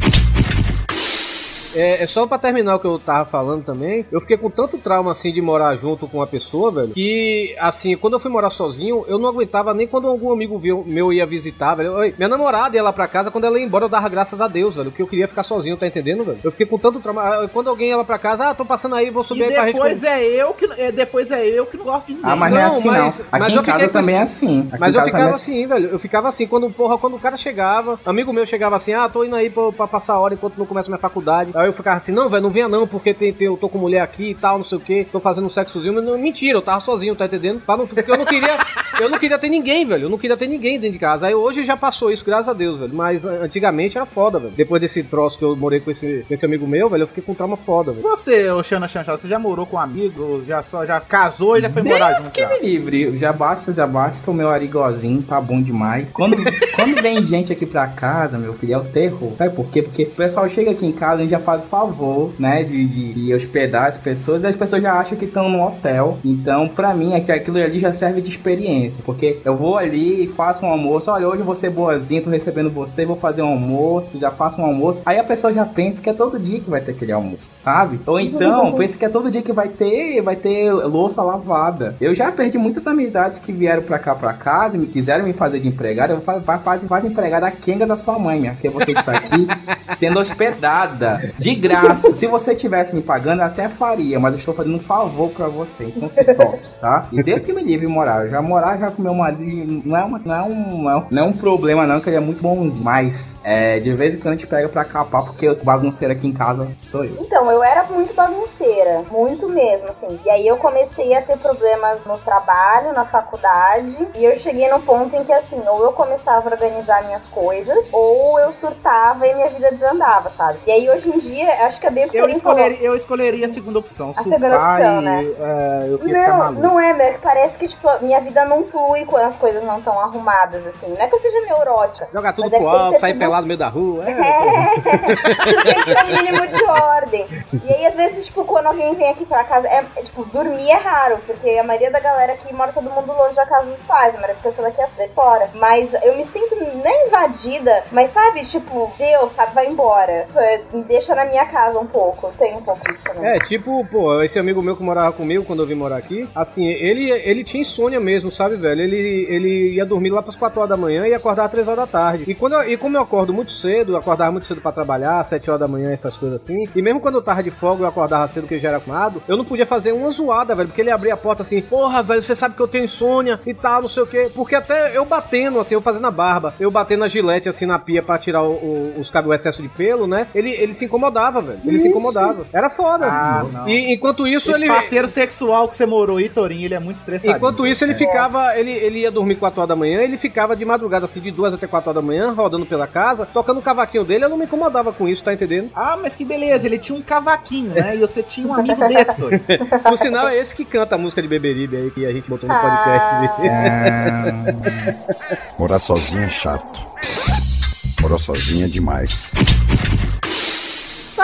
É, é só pra terminar o que eu tava falando também. Eu fiquei com tanto trauma assim de morar junto com uma pessoa, velho, que assim, quando eu fui morar sozinho, eu não aguentava nem quando algum amigo viu- meu ia visitar, velho. Oi, minha namorada ia lá pra casa, quando ela ia embora, eu dava graças a Deus, velho, porque eu queria ficar sozinho, tá entendendo, velho? Eu fiquei com tanto trauma. Ah, Quando alguém ia lá pra casa, ah, tô passando aí, vou e subir aí pra gente. depois é eu que é, depois é eu que não gosto de ninguém. Ah, mas não, é Não, assim mas- não. mas Aqui eu em casa fiquei com também é assim. Aqui Mas em eu casa ficava é assim, velho. Eu ficava assim, quando, porra, quando o cara chegava, amigo meu chegava assim, ah, tô indo aí pra, pra passar a hora enquanto não começa minha faculdade. Aí eu ficava assim, não, velho, não venha não, porque tem, tem- eu tô com mulher aqui e tal, não sei o que, tô fazendo um sexozinho. Mas não, mentira, eu tava sozinho, tá entendendo? Não- porque eu não queria, eu não queria ter ninguém, velho. Eu não queria ter ninguém dentro de casa. Aí hoje já passou isso, graças a Deus, velho. Mas antigamente era foda, velho. Depois desse troço que eu morei com esse, com esse amigo meu, velho, eu fiquei com um trauma foda, velho. Você, ô Xana Chanchal, você já morou com um amigo? Já só já casou e já foi morar junto? que já? me livre. Já basta, já basta o meu arigozinho, tá bom demais. Quando, quando vem gente aqui pra casa, meu filho, é o terror. Sabe por quê? Porque o pessoal chega aqui em casa, gente já faz o favor, né, de, de- de hospedar as pessoas, e as pessoas já acham que estão no hotel. Então, pra mim, é que aquilo ali já serve de experiência. Porque eu vou ali e faço um almoço. Olha, hoje ser boazinha, tô recebendo você, vou fazer um almoço, já faço um almoço. Aí a pessoa já pensa que é todo dia que vai ter aquele almoço, sabe? Ou então, pensa que é todo dia que vai ter, vai ter louça lavada. Eu já perdi muitas amizades que vieram pra cá pra casa e me quiseram me fazer de empregado. Eu falei, quase, quase empregada a Kenga da sua mãe, minha. Porque você está aqui sendo hospedada de graça. Se você tivesse me pagando, eu até faria, mas eu estou fazendo um favor pra você. Então se toque, tá? E Deus que me livre morar. Já morar já com meu marido não é, uma, não, é um, não, é um, é problema, não, que ele é muito bonzinho. Mas é, de vez em quando a gente pega pra capar, porque o bagunceiro aqui em casa sou eu. Então, eu era muito bagunceira, muito mesmo, assim. E aí eu comecei a ter problemas no trabalho, na faculdade, e eu cheguei no ponto em que, assim, ou eu começava a organizar minhas coisas, ou eu surtava e minha vida desandava, sabe? E aí hoje em dia, acho que é bem Eu escolheria, eu escolheria a segunda opção. A surtar segunda opção, e né? é, eu Não, não é, meu. que Parece que, tipo, minha vida não flui quando as coisas não estão arrumadas, assim. Não é que eu seja neurótica. Jogar tudo é pro alto, sair tudo- pelado no meio da rua. É. É, tem um mínimo de ordem. E aí, às vezes, tipo, quando alguém vem aqui pra casa, é, é, tipo, dormir é raro, porque a maioria da galera aqui mora todo mundo longe da casa dos pais, a maioria da pessoa daqui é fora. Mas eu me sinto nem invadida, mas sabe, tipo, Deus, sabe, vai embora. É, Me deixa na minha casa um pouco. Tem um pouco isso também. É, tipo, pô, esse amigo meu que morava comigo quando eu vim morar aqui, assim, ele, ele tinha insônia mesmo, sabe, velho? Ele, ele ia dormir lá pras 4 horas da manhã e acordar às 3 horas da tarde. E, quando eu- e como eu acordo muito cedo, eu acordava muito cedo pra trabalhar, 7 horas da manhã, essas coisas assim, e mesmo quando eu tava de folga, eu acordava cedo porque já era acostumado, eu não podia fazer uma zoada, velho, porque ele abria a porta assim, porra, velho, você sabe que eu tenho insônia e tal, não sei o quê. Porque até eu batendo, assim, eu fazendo a barba, eu batendo a gilete assim na pia pra tirar o, o- os cabelos, o excesso de pelo, né? Ele, ele se incomodava, velho. Ele se Ixi. incomodava. Era foda. Ah, não. e enquanto isso, Esse ele. parceiro sexual que você morou aí, Torinho, ele é muito estressado. Enquanto isso, ele ficava. Ele, ele ia dormir 4 horas da manhã, ele ficava de madrugada, assim, de 2 até 4 horas da manhã, rodando pela casa, tocando o cavaquinho dele, eu não me incomodava com isso, tá entendendo? Ah, mas que beleza, ele tinha um cavaquinho, né? E você tinha um amigo desse, Torinho. Por sinal, é esse que canta a música de Beberibe aí que a gente botou no Ah. podcast. Morar sozinho é chato. Morar sozinho é demais.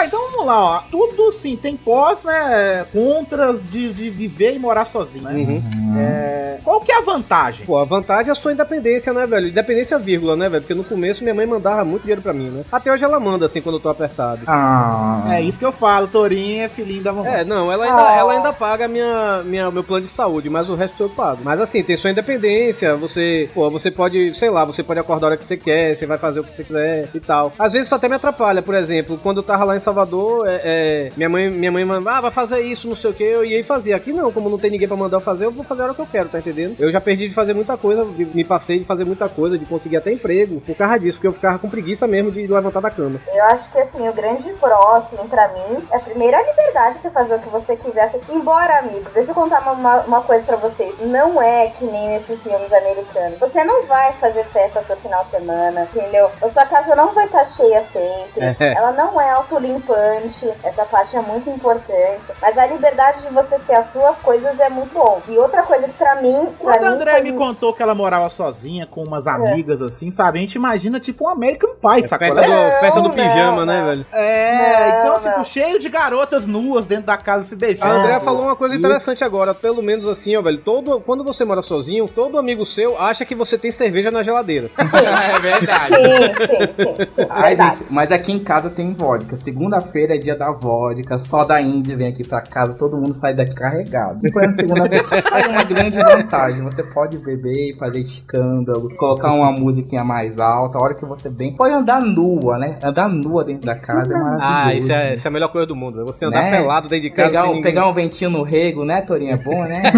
Tá, então vamos lá, ó. Tudo sim, tem pós, né? Contras de, de viver e morar sozinho, né? Uhum. É, Qual que é a vantagem? Pô, a vantagem é a sua independência, né, velho? Independência, vírgula, né, velho? Porque no começo minha mãe mandava muito dinheiro pra mim, né? Até hoje ela manda, assim, quando eu tô apertado. Ah. É isso que eu falo, Torinho é filhinho da mamãe. É, não, ela ainda, Ah. ela ainda paga minha, minha, meu plano de saúde, mas o resto eu pago. Mas assim, tem sua independência, você, pô, você pode, sei lá, você pode acordar a hora que você quer, você vai fazer o que você quiser e tal. Às vezes isso até me atrapalha, por exemplo, quando eu tava lá em Salvador, é, é, minha mãe, minha mãe mandava, ah, vai fazer isso, não sei o que, eu ia e fazia. Aqui não, como não tem ninguém pra mandar eu fazer, eu vou fazer a hora que eu quero, tá entendendo? Eu já perdi de fazer muita coisa, de- me passei de fazer muita coisa, de conseguir até emprego, por causa disso, porque eu ficava com preguiça mesmo de levantar da cama. Eu acho que assim, o grande pró, assim, pra mim, é primeiro a liberdade de você fazer o que você quiser. Assim, embora, amigo, deixa eu contar uma, uma, uma coisa pra vocês. Não é que nem nesses filmes americanos. Você não vai fazer festa todo final de semana, entendeu? A sua casa não vai estar cheia sempre. É. Ela não é autolimpante. Essa parte é muito importante. Mas a liberdade de você ter as suas coisas é muito bom. E outra coisa que pra mim. Pra Quando a André foi- me contou que ela morava sozinha com umas amigas assim, sabe? A gente imagina tipo um American Pie, sacou? Festa do, Não, festa do não, pijama, né, não. velho? É, Não, então, não. tipo, cheio de garotas nuas dentro da casa se A beijando. Andrea falou uma coisa Isso. interessante agora, pelo menos assim, ó, velho. Todo, quando você mora sozinho, todo amigo seu acha que você tem cerveja na geladeira. É verdade. Sim, sim, sim, sim. Mas, verdade. isso- mas aqui em casa tem vodka. Segunda-feira é dia da vodka. Só da Índia vem aqui pra casa, todo mundo sai daqui carregado. Em plena segunda-feira. Aí uma grande vantagem. Você pode beber e fazer escândalo, colocar uma musiquinha mais alta, a hora que você bem. Pode andar nua, né? Andar nua dentro da casa é maravilhoso. Ah, isso é, isso é a melhor coisa do mundo. é Você andar Né? pelado dentro de casa. Pegar, sem um, pegar um ventinho no rego, né, Torinho? É bom, né?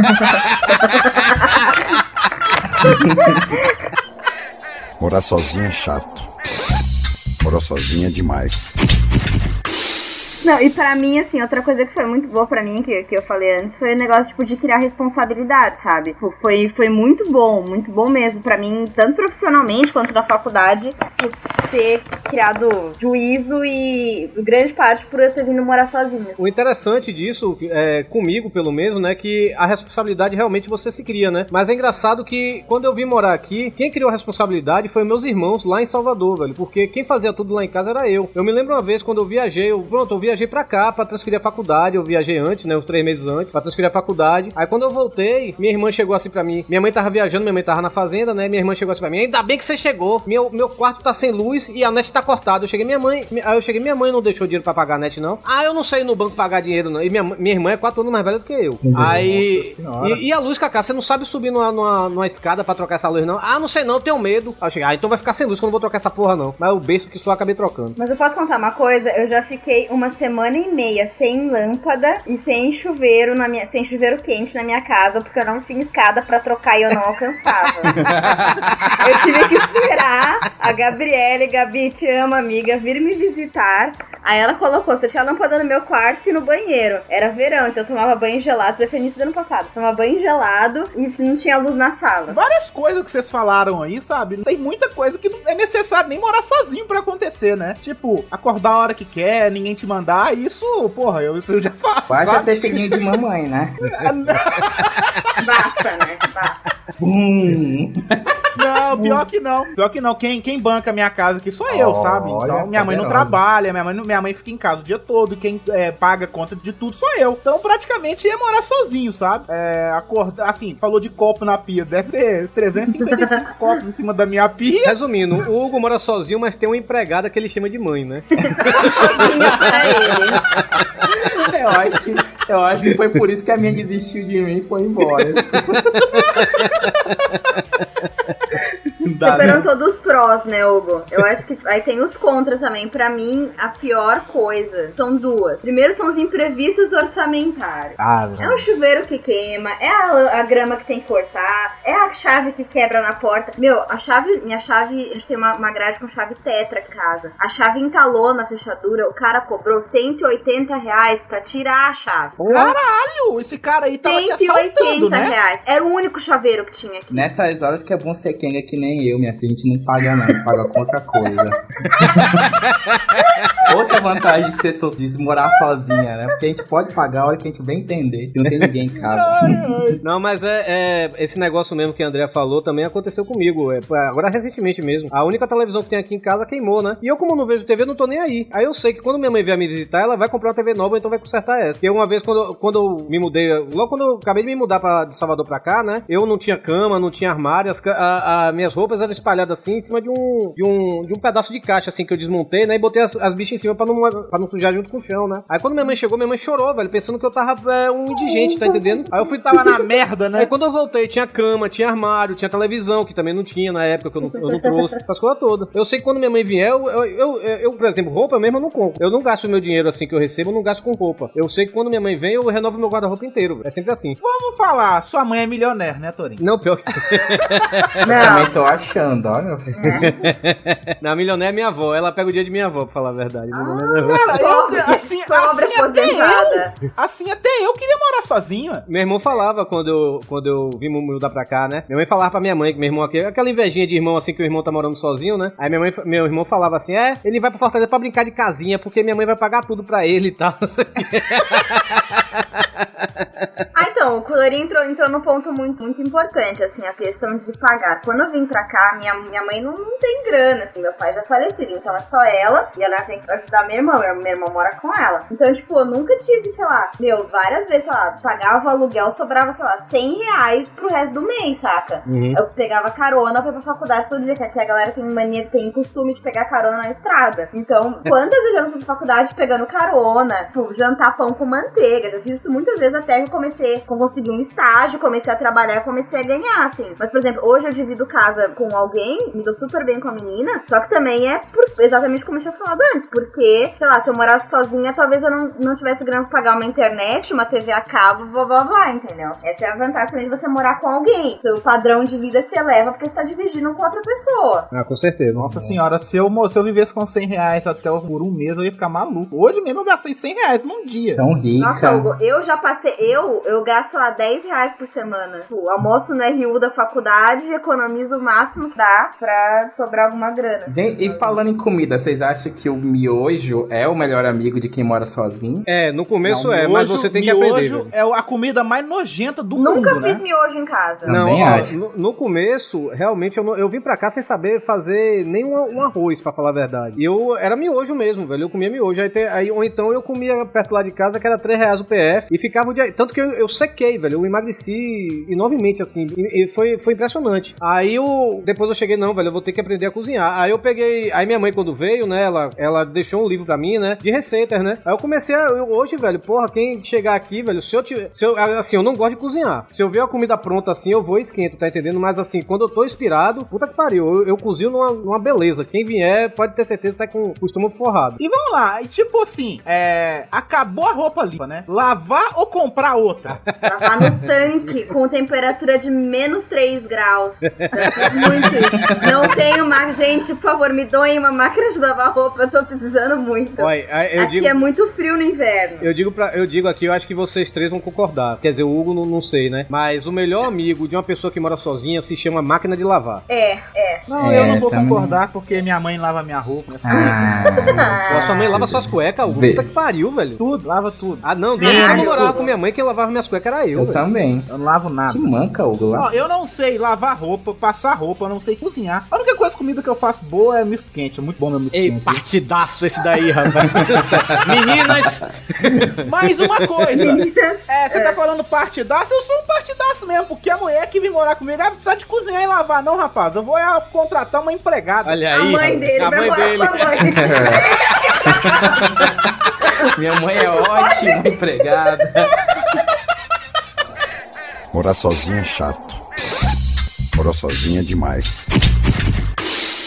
Morar sozinho é chato. Morar sozinho é demais. Não, e pra mim, assim, outra coisa que foi muito boa pra mim, que, que eu falei antes, foi o negócio, tipo, de criar responsabilidade, sabe? Tipo, Foi, foi muito bom, muito bom mesmo pra mim, tanto profissionalmente quanto na faculdade, ter criado juízo e grande parte por eu ter vindo morar sozinha. O interessante disso, é, comigo pelo menos, né, que a responsabilidade realmente você se cria, né? Mas é engraçado que quando eu vim morar aqui, quem criou a responsabilidade foi meus irmãos lá em Salvador, velho. Porque quem fazia tudo lá em casa era eu. Eu me lembro uma vez quando eu viajei, eu, pronto, eu viajei pra cá pra transferir a faculdade. Eu viajei antes, né, uns três meses antes, pra transferir a faculdade. Aí quando eu voltei, minha irmã chegou assim pra mim. Minha mãe tava viajando, minha mãe tava na fazenda, né? Minha irmã chegou assim pra mim: Ainda bem que você chegou. Meu, meu quarto tá sem luz e a net tá cortado. Eu cheguei, minha mãe. Aí eu cheguei, minha mãe não deixou dinheiro pra pagar a net, não. Ah, eu não sei ir no banco pagar dinheiro, não. E minha, minha irmã é quatro anos mais velha do que eu. Aí. Nossa senhora. E, e a luz, Cacá, você não sabe subir numa, numa, numa escada pra trocar essa luz, não? Ah, não sei não, eu tenho medo. Aí eu cheguei, ah, então vai ficar sem luz que eu não vou trocar essa porra, não. Mas o berço que só acabei trocando. Mas eu posso contar uma coisa? Eu já fiquei uma semana e meia sem lâmpada e sem chuveiro na minha, sem chuveiro quente na minha casa, porque eu não tinha escada pra trocar e eu não alcançava. eu tive que a Gabriele, Gabi, te amo, amiga, vir me visitar. Aí ela colocou, você tinha lâmpada no meu quarto e no banheiro. Era verão, então eu tomava banho gelado, isso foi início do ano passado. Tomava banho gelado e não tinha luz na sala. Várias coisas que vocês falaram aí, sabe? Tem muita coisa que não é necessário nem morar sozinho pra acontecer, né? Tipo, acordar a hora que quer, ninguém te mandar, isso, porra, eu, isso eu já faço. Basta ser filhinho de mamãe, né? Basta, né? Basta. Bum. Não, pior que não. Pior que não. Quem, quem banca a minha casa aqui sou eu, Olha, sabe? Então minha mãe não trabalha, minha mãe, não- minha mãe fica em casa o dia todo. Quem é, paga conta de tudo sou eu. Então praticamente ia morar sozinho, sabe? É, acordar, assim, falou de copo na pia. Deve ter 355 copos em cima da minha pia. Resumindo, o Hugo mora sozinho, mas tem uma empregada que ele chama de mãe, né? Eu acho, que, eu acho que foi por isso que a minha desistiu de mim e foi embora. Não dá, Você né? perguntou dos prós, né, Hugo? Eu acho que aí tem os contras também. Pra mim, a pior coisa são duas. Primeiro são os imprevistos orçamentários. Ah, É o chuveiro que queima, é a, a grama que tem que cortar, é a chave que quebra na porta. Meu, a chave, minha chave, a gente tem uma, uma grade com chave tetra aqui em casa. A chave entalou na fechadura, o cara cobrou 180 reais pra tirar a chave. Caralho, esse cara aí tava te assaltando, 180 né? reais. Era o único chaveiro que tinha aqui. Nessas horas que é bom ser quenga que nem eu, minha filha. A gente não paga não, paga com outra coisa. outra vantagem de, ser, so- de morar sozinha, né? Porque a gente pode pagar a hora que a gente bem entender que não tem ninguém em casa. Não, mas é, é- esse negócio mesmo que a Andrea falou também aconteceu comigo. É, agora recentemente mesmo. A única televisão que tem aqui em casa queimou, né? E eu, como não vejo TV, não tô nem aí. Aí eu sei que quando minha mãe vier me visitar, ela vai comprar uma TV nova, então vai consertar essa. Porque uma vez, quando, eu- quando eu me mudei, logo quando eu acabei de me mudar pra, de Salvador pra cá, né? Eu não tinha cama, não tinha armário, as, a- a- minhas roupas eram espalhadas assim em cima de um, de um, de um pedaço de caixa, assim, que eu desmontei, né? E botei as, as bichas em cima pra não, pra não sujar junto com o chão, né? Aí quando minha mãe chegou, minha mãe chorou, velho, pensando que eu tava é, um indigente, tá entendendo? Aí eu fui Tava na merda, Aí né? quando eu voltei, tinha cama, tinha armário, tinha televisão, que também não tinha na época, que eu não, eu não trouxe, essas coisas todas. Eu sei que quando minha mãe vier, eu, eu, eu, eu, por exemplo, roupa mesmo eu não compro. Eu não gasto meu dinheiro assim que eu recebo, eu não gasto com roupa. Eu sei que quando minha mãe vem, eu renovo meu guarda-roupa inteiro. É sempre assim. Vamos falar, sua mãe é milionaire, né, Torinho? Não, pior que. Também achando, meu filho. Na milionaire é minha avó. Ela pega o dia de minha avó, pra falar a verdade. É avó. Cara, eu, assim, assim até eu, assim até eu queria morar sozinho. Meu irmão falava quando eu, quando eu vim mudar pra cá, né? Minha mãe falava pra minha mãe que meu irmão aqui, aquela invejinha de irmão assim que o irmão tá morando sozinho, né? Aí minha mãe, meu irmão falava assim: é, ele vai pra Fortaleza pra brincar de casinha, porque minha mãe vai pagar tudo pra ele e tal. não. Ah, então, o Colorinho entrou, entrou num ponto muito, muito importante, assim, a questão de pagar. Quando eu vim pra cá, minha, minha mãe não, não tem grana, assim, meu pai já faleceu, então é só ela, e ela tem que ajudar minha irmã, minha, minha irmã mora com ela. Então, tipo, eu nunca tive, sei lá, meu, várias vezes, sei lá, pagava aluguel, sobrava, sei lá, 100 reais pro resto do mês, saca? Uhum. Eu pegava carona pra ir pra faculdade todo dia, que aqui a galera tem mania, tem costume de pegar carona na estrada. Então, quantas vezes eu fui pra faculdade pegando carona, tipo, jantar pão com manteiga? Eu fiz isso muitas vezes até que eu comecei, consegui um estágio, comecei a trabalhar, comecei a ganhar, assim. Mas, por exemplo, hoje eu divido casa com alguém, me dou super bem com a menina, só que também é por, exatamente como eu tinha falado antes, porque, sei lá, se eu morasse sozinha, talvez eu não, não tivesse grana pra pagar uma internet, uma TV a cabo, blá blá blá, entendeu? Essa é a vantagem também de você morar com alguém. Seu padrão de vida se eleva porque você tá dividindo com outra pessoa. Ah, com certeza. Nossa senhora, se eu, se eu vivesse com 100 reais até por um mês, eu ia ficar maluco. Hoje mesmo eu gastei 100 reais num dia. Tão rica. Nossa, Hugo, eu já passei. Eu, eu gasto lá 10 reais por semana. Tipo, almoço no RU da faculdade, economizo o máximo que dá pra sobrar alguma grana. Gente, e falando em comida, vocês acham que o miojo é o melhor amigo de quem mora sozinho. É, no começo Não, é, mas miojo- você tem que aprender. miojo é a comida mais nojenta do Nunca mundo, fiz né? miojo em casa. Não, Também acho. no, no começo, realmente, eu, não- eu vim pra cá sem saber fazer nem um, um arroz, pra falar a verdade. E eu era miojo mesmo, velho. Eu comia miojo. Aí, aí- ou então eu comia perto lá de casa, que era 3 reais o PF, e ficava o dia. Tanto que eu, eu sequei, velho. Eu emagreci enormemente, assim. E, e foi, foi impressionante. Aí eu. Depois eu cheguei, não, velho, eu vou ter que aprender a cozinhar. Aí eu peguei. Aí minha mãe, quando veio, né, ela, ela deixou um livro pra mim, né, de receitas, né. Aí eu comecei a. eu- hoje, velho, porra, quem chegar aqui, velho, se eu tiver. Se eu, assim, eu não gosto de cozinhar. Se eu ver a comida pronta assim, eu vou e esquento, tá entendendo? Mas assim, quando eu tô inspirado, puta que pariu, eu, eu cozinho numa, numa beleza. Quem vier pode ter certeza que sai com o estômago forrado. E vamos lá, e tipo assim, é, acabou a roupa limpa, né? Lavar ou comprar outra? Lavar no tanque com temperatura de menos 3 graus. Muito. Não tenho máquina. Gente, por favor, me doem uma máquina de lavar roupa. Eu tô precisando muito. Olha, eu Aqui digo. é muito frio no inverno. Eu digo, pra, eu digo aqui, eu acho que vocês três vão concordar. Quer dizer, o Hugo não, não sei, né? Mas o melhor amigo de uma pessoa que mora sozinha se chama máquina de lavar. É, é. Não, É, eu não vou também. concordar porque minha mãe lava minha roupa. Ah, Pô, sua mãe lava suas cuecas, Hugo. Puta que pariu, velho. Tudo, lava tudo. Ah, não, desde Ah, que eu morava desculpa. com minha mãe, quem lavava minhas cuecas era eu, eu velho. também. Eu não lavo nada. Te manca, Hugo. Ó, eu não sei lavar roupa, passar roupa, eu não sei cozinhar. A única coisa comida que eu faço boa é misto quente. É muito bom meu misto Ei, quente. partidaço esse daí, rapaz. Meninas, Mais uma coisa. É, você tá falando partidaço? Eu sou um partidaço mesmo, porque a mulher que vem morar comigo vai precisar de cozinhar e lavar, não, rapaz. Eu vou é, contratar uma empregada. olha A aí. mãe rapaz. dele a vai mãe morar dele. com a mãe. Minha mãe é ótima empregada. Morar sozinho é chato. Morar sozinho é demais.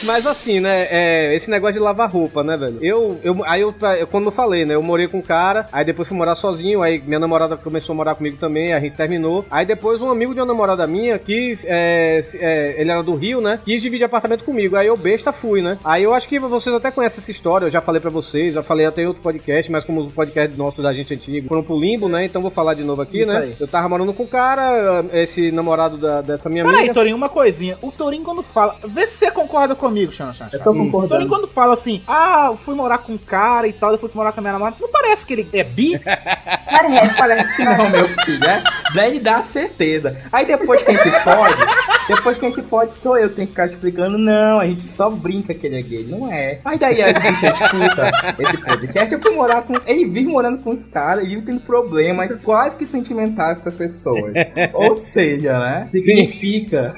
Mas assim, né, é, esse negócio de lavar roupa, né, velho? Eu, eu aí eu, eu, como eu falei, né, eu morei com um cara, aí depois fui morar sozinho, aí minha namorada começou a morar comigo também, a gente terminou. Aí depois um amigo de uma namorada minha, quis, é, é, ele era do Rio, né, quis dividir apartamento comigo. Aí eu besta fui, né. Aí eu acho que vocês até conhecem essa história, eu já falei pra vocês, já falei até em outro podcast, mas como os podcasts nossos da gente antigo foram pro limbo, né, então vou falar de novo aqui, Isso né. aí. Eu tava morando com o cara, esse namorado da- dessa minha Peraí, amiga. Torinho, uma coisinha. O Torinho, quando fala. Vê se você concorda comigo, Xana Xana. Eu tô Torinho, concordando. quando fala assim, ah, eu fui morar com um cara e tal, depois fui morar com a minha namorada, não parece que ele é bi? Parece. Parece não, meu filho, né? Ele dar certeza. Aí depois quem se fode, depois quem se fode sou eu, tenho que ficar explicando, não, a gente só brinca que ele é gay, não é. Aí daí a gente escuta esse podcast, eu fui morar com. Ele vive morando com os caras, ele vive tendo problemas quase que sentimentais com as pessoas. Ou seja, né? Significa.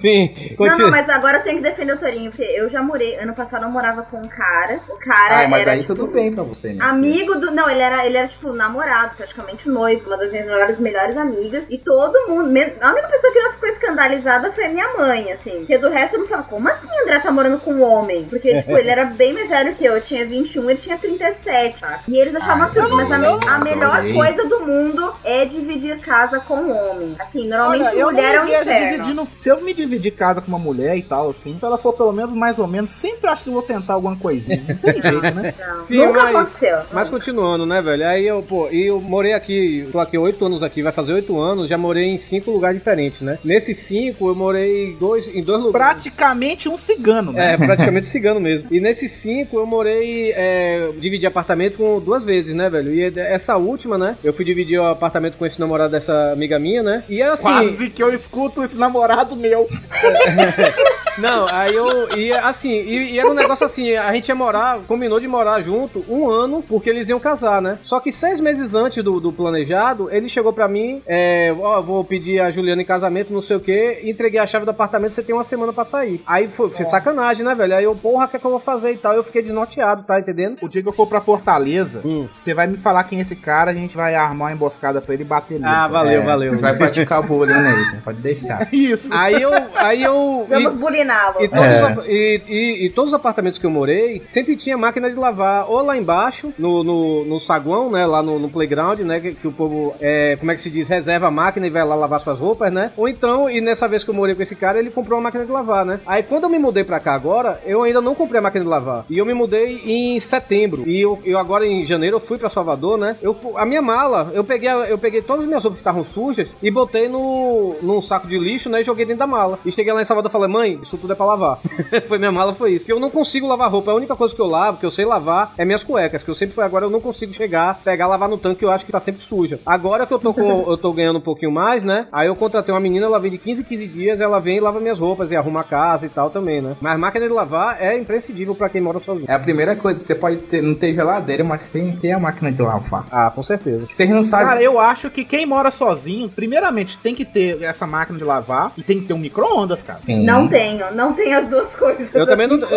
Sim, Não, continua. não, mas agora eu tenho que defender o Torinho, porque eu já morei. Ano passado eu morava com um cara. O cara Ai, mas era. aí tipo, tudo bem pra você, né? Amigo do. Não, ele era, ele era, tipo, namorado, praticamente noivo, uma das minhas melhores, melhores amigas. E todo mundo. A única pessoa que não ficou escandalizada foi a minha mãe, assim. Porque do resto eu não falava, como assim André tá morando com um homem? Porque, tipo, ele era bem mais velho que eu. Eu tinha 21, ele tinha 37, tá? E eles achavam Ai, tudo. Mas a, não- a melhor adorei. coisa do mundo é dividir casa com homem. Assim, normalmente Olha, eu mulher é um inferno. dividindo. Se eu me dividir casa com uma mulher e tal, assim, se ela for pelo menos mais ou menos, sempre acho que eu vou tentar alguma coisinha. Não tem jeito, né? Não, Sim, Nunca mas- aconteceu. Mas continuando, né, velho? Aí eu, pô, e eu morei aqui, tô aqui oito anos aqui, vai fazer oito anos, já morei em cinco lugares diferentes, né? Nesses cinco, eu morei dois, em dois lugares. Praticamente um cigano, né? É, praticamente cigano mesmo. E nesses cinco eu morei, é, dividi apartamento com duas vezes, né, velho? E essa última, né? Eu fui dividir o apartamento com esse namorado dessa amiga minha, né? E assim. Quase que eu escuto esse namorado meu. Não, aí eu. E assim, e, e era um negócio assim, a gente ia morar, combinou de morar junto um ano, porque eles iam casar, né? Só que seis meses antes do, do planejado, ele chegou pra mim, é, ó, vou pedir a Juliana em casamento, não sei o que, entreguei a chave do apartamento, você tem uma semana pra sair. Aí foi, foi sacanagem, né, velho? Aí eu, porra, o que é que eu vou fazer e tal? Eu fiquei desnorteado, tá entendendo? O dia que eu for pra Fortaleza, Hum. você vai me falar quem é esse cara, a gente vai armar uma emboscada pra ele e bater nele. Ah, valeu, É, valeu. Vai praticar bullying nele, pode deixar. Isso. Aí eu. Aí eu. Vamos buliná-lo. E todos, É. e, e- e todos os apartamentos que eu morei, sempre tinha máquina de lavar, ou lá embaixo, no, no, no saguão, né? Lá no, no playground, né? Que, que o povo, é, como é que se diz, reserva a máquina e vai lá lavar suas roupas, né? Ou então, e nessa vez vez que eu morei com esse cara, ele comprou uma máquina de lavar, né? Aí quando eu me mudei pra cá agora, eu ainda não comprei a máquina de lavar. E eu me mudei em setembro. E eu, eu agora em janeiro eu fui pra Salvador, né? Eu, a minha mala, eu peguei, eu peguei todas as minhas roupas que estavam sujas e botei no, num saco de lixo, né? E joguei dentro da mala. E cheguei lá em Salvador e falei, mãe, isso tudo é pra lavar. foi minha mala, foi isso. Porque eu não consigo lavar roupa. A única coisa que eu lavo, que eu sei lavar, é minhas cuecas. Que eu sempre fui agora, eu não consigo chegar, pegar, lavar no tanque, que eu acho que tá sempre suja. Agora que eu tô com, eu tô ganhando um pouquinho mais, né? Aí eu contratei uma menina, ela vem de 15 em 15 dias, ela vem e lava minhas roupas e arruma a casa e tal também, né? Mas máquina de lavar é imprescindível pra quem mora sozinho. É a primeira coisa, você pode ter, não ter geladeira, mas tem que ter a máquina de lavar. Ah, com certeza. Vocês não sabem. Cara, eu acho que quem mora sozinho, primeiramente, tem que ter essa máquina de lavar e tem que ter um micro-ondas, cara. Sim. Não tenho, não tenho as duas coisas. Eu também não.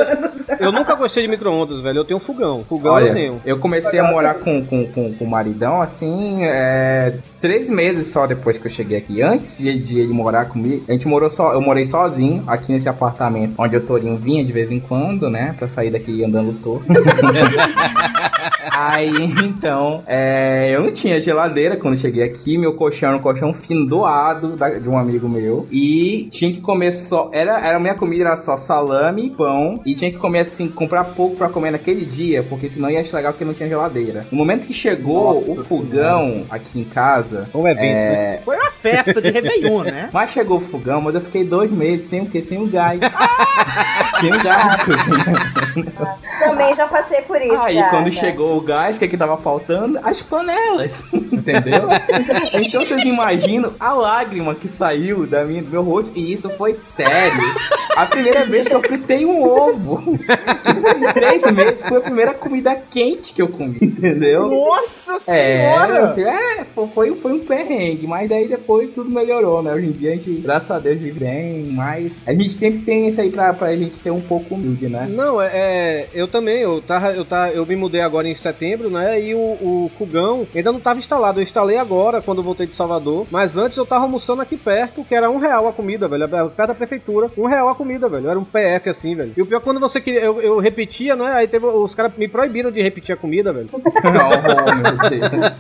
Eu, eu nunca gostei de micro-ondas, velho. Eu tenho fogão. Fogão eu Olha, tenho. eu comecei a morar com, com, com, com o maridão, assim, é, três meses só depois que eu cheguei aqui. Antes de, de ele morar comigo, gente morou só, eu morei sozinho aqui nesse apartamento, onde o Torinho vinha de vez em quando, né, pra sair daqui andando torto. Aí, então, é, eu não tinha geladeira quando cheguei aqui, meu colchão era um colchão fino doado da- de um amigo meu, e tinha que comer só, era, era a minha comida era só salame pão, e tinha que comer assim, comprar pouco pra comer naquele dia, porque senão ia estragar porque não tinha geladeira. No momento que chegou Nossa o fogão aqui em casa, Um evento, né? é, Foi uma festa de Réveillon, né? mas chegou o fogão, mas eu fiquei dois meses sem o quê? Sem o gás. o gás na cozinha. Também já passei por isso. Aí já, quando já. chegou o gás, o que que tava faltando? As panelas, entendeu? então vocês imaginam a lágrima que saiu da minha, do meu rosto, e isso foi sério. A primeira vez que eu fritei um ovo. Tipo, em três meses foi a primeira comida quente que eu comi, entendeu? Nossa É, senhora! é, fo- foi, foi um perrengue, mas daí depois tudo melhorou, né? Hoje em dia a gente, graças a Deus, vive bem, mas a gente sempre tem isso aí pra, pra gente ser um pouco humilde, né? Não, é, é, eu também, eu tava, eu tava, eu me mudei agora em setembro, né? E o, o fogão ainda não estava instalado. Eu instalei agora quando eu voltei de Salvador. Mas antes eu tava almoçando aqui perto, que era um real a comida, velho. Perto da prefeitura, um real a comida, velho. Era um PF assim, velho. E o pior é quando você queria, eu, eu repetia, né? Aí teve, os caras me proibiram de repetir a comida, velho. oh, meu Deus.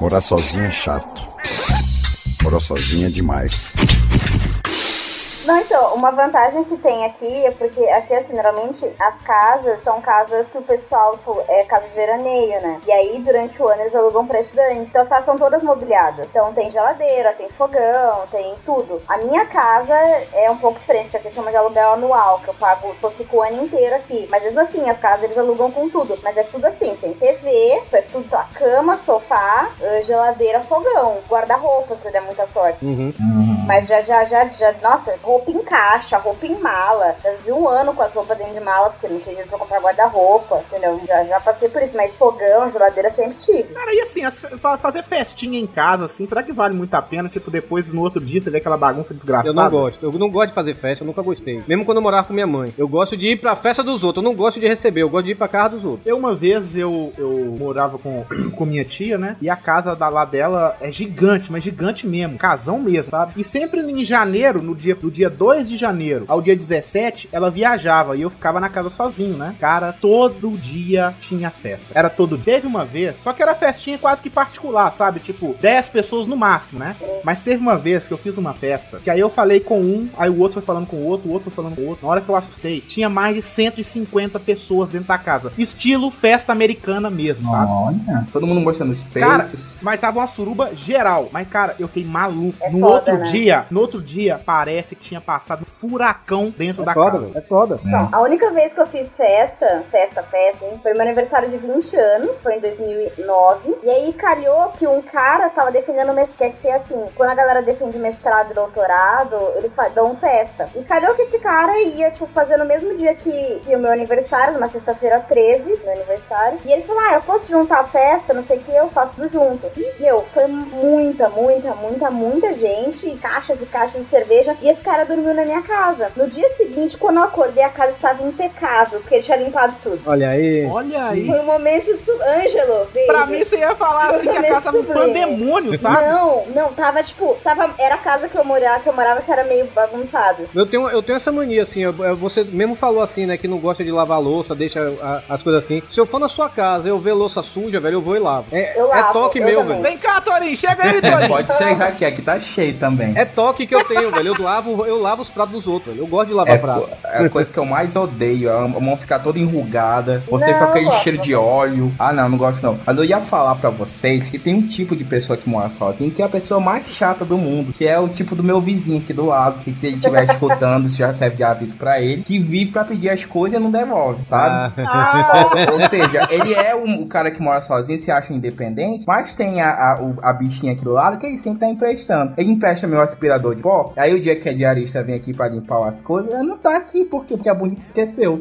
Morar sozinho é chato. Morar sozinho é demais. Não, então, uma vantagem que tem aqui é porque aqui, assim, normalmente as casas são casas que o pessoal, tipo, é casa de veraneio, né? E aí, durante o ano, eles alugam pra estudante. Então, as casas são todas mobiliadas. Então, tem geladeira, tem fogão, tem tudo. A minha casa é um pouco diferente, porque aqui chama de aluguel anual, que eu pago, eu fico o ano inteiro aqui. Mas mesmo assim, as casas eles alugam com tudo. Mas é tudo assim, sem TV, é tudo a cama, sofá, eh, geladeira, fogão, guarda-roupa, se der muita sorte. Uhum. Mas já, já, já, já, nossa, roupa em caixa, roupa em mala. Já vi um ano com as roupas dentro de mala, porque não tinha dinheiro pra comprar guarda-roupa, entendeu? Já, já passei por isso, mas fogão, geladeira sempre tive. Cara, e assim, as- fa- fazer festinha em casa, assim, será que vale muito a pena? Tipo, depois, no outro dia, você vê aquela bagunça desgraçada? Eu não gosto. Eu não gosto de fazer festa, eu nunca gostei. Mesmo quando eu morava com minha mãe. Eu gosto de ir pra festa dos outros, eu não gosto de receber, eu gosto de ir pra casa dos outros. Eu, uma vez, eu, eu morava com, com minha tia, né? E a casa da, lá dela é gigante, mas gigante mesmo. Casão mesmo, sabe? E sempre em janeiro, no dia, do dia 2 de janeiro ao dia 17, ela viajava e eu ficava na casa sozinho, né? Cara, todo dia tinha festa. Era todo Teve uma vez, só que era festinha quase que particular, sabe? Tipo, 10 pessoas no máximo, né? Mas teve uma vez que eu fiz uma festa, que aí eu falei com um, aí o outro foi falando com o outro, o outro foi falando com o outro. Na hora que eu assustei, tinha mais de 150 pessoas dentro da casa. Estilo festa americana mesmo, sabe? Olha, todo mundo mostrando os Cara, peitos. mas tava uma suruba geral. Mas, cara, eu fiquei maluco. É no foda, outro né? dia, no outro dia, parece que tinha passado um furacão dentro da É foda, casa. É foda. Então, a única vez que eu fiz festa, festa, festa, hein, foi meu aniversário de 20 anos, foi em 2009. E aí calhou que um cara tava defendendo mestrado, quer ser assim, quando a galera defende mestrado e doutorado, eles dão festa. E calhou que esse cara ia, tipo, fazer no mesmo dia que, que o meu aniversário, numa sexta-feira 13, meu aniversário. E ele falou, ah, eu posso juntar a festa, não sei o que, eu faço tudo junto. E, meu, foi muita, muita, muita, muita gente, e caixas e caixas de cerveja. E esse cara dormiu na minha casa. No dia seguinte, quando eu acordei, a casa estava impecável, porque ele tinha limpado tudo. Olha aí. Olha aí. Foi um momento su... Ângelo, beijo. Pra mim, você ia falar assim que a casa tava um Sublime. pandemônio, sabe? Não, não, tava tipo, tava, era a casa que eu morava, que eu morava que era meio bagunçada. Eu tenho, eu tenho essa mania, assim, eu- eu- você mesmo falou assim, né, que não gosta de lavar louça, deixa a- as coisas assim. Se eu for na sua casa e eu ver louça suja, velho, eu vou e lavo. É, Eu é lavo, toque eu meu, também. velho. Vem cá, Torinho, chega aí, Torinho. Pode chegar aqui, aqui tá cheio também. É toque que eu tenho, velho. Eu lavo, eu lavo os pratos dos outros, velho. Eu gosto de lavar É, prato. é a coisa que eu mais odeio. A mão ficar toda enrugada. Você Não, com aquele cheiro de óleo. Ah, não, não gosto não. Mas eu ia falar pra vocês que tem um tipo de pessoa que mora sozinho que é a pessoa mais chata do mundo. Que é o tipo do meu vizinho aqui do lado. Que se ele estiver escutando, isso já serve de aviso pra ele. Que vive pra pedir as coisas e não devolve, sabe? Ah, Ou seja, ele é um, o cara que mora sozinho, se acha independente, mas tem a, a, a bichinha aqui do lado que ele sempre tá emprestando. Ele empresta meu aspirador de pó, aí o dia que a vem aqui pra limpar as coisas, ela não tá aqui, por quê? Porque a bonita esqueceu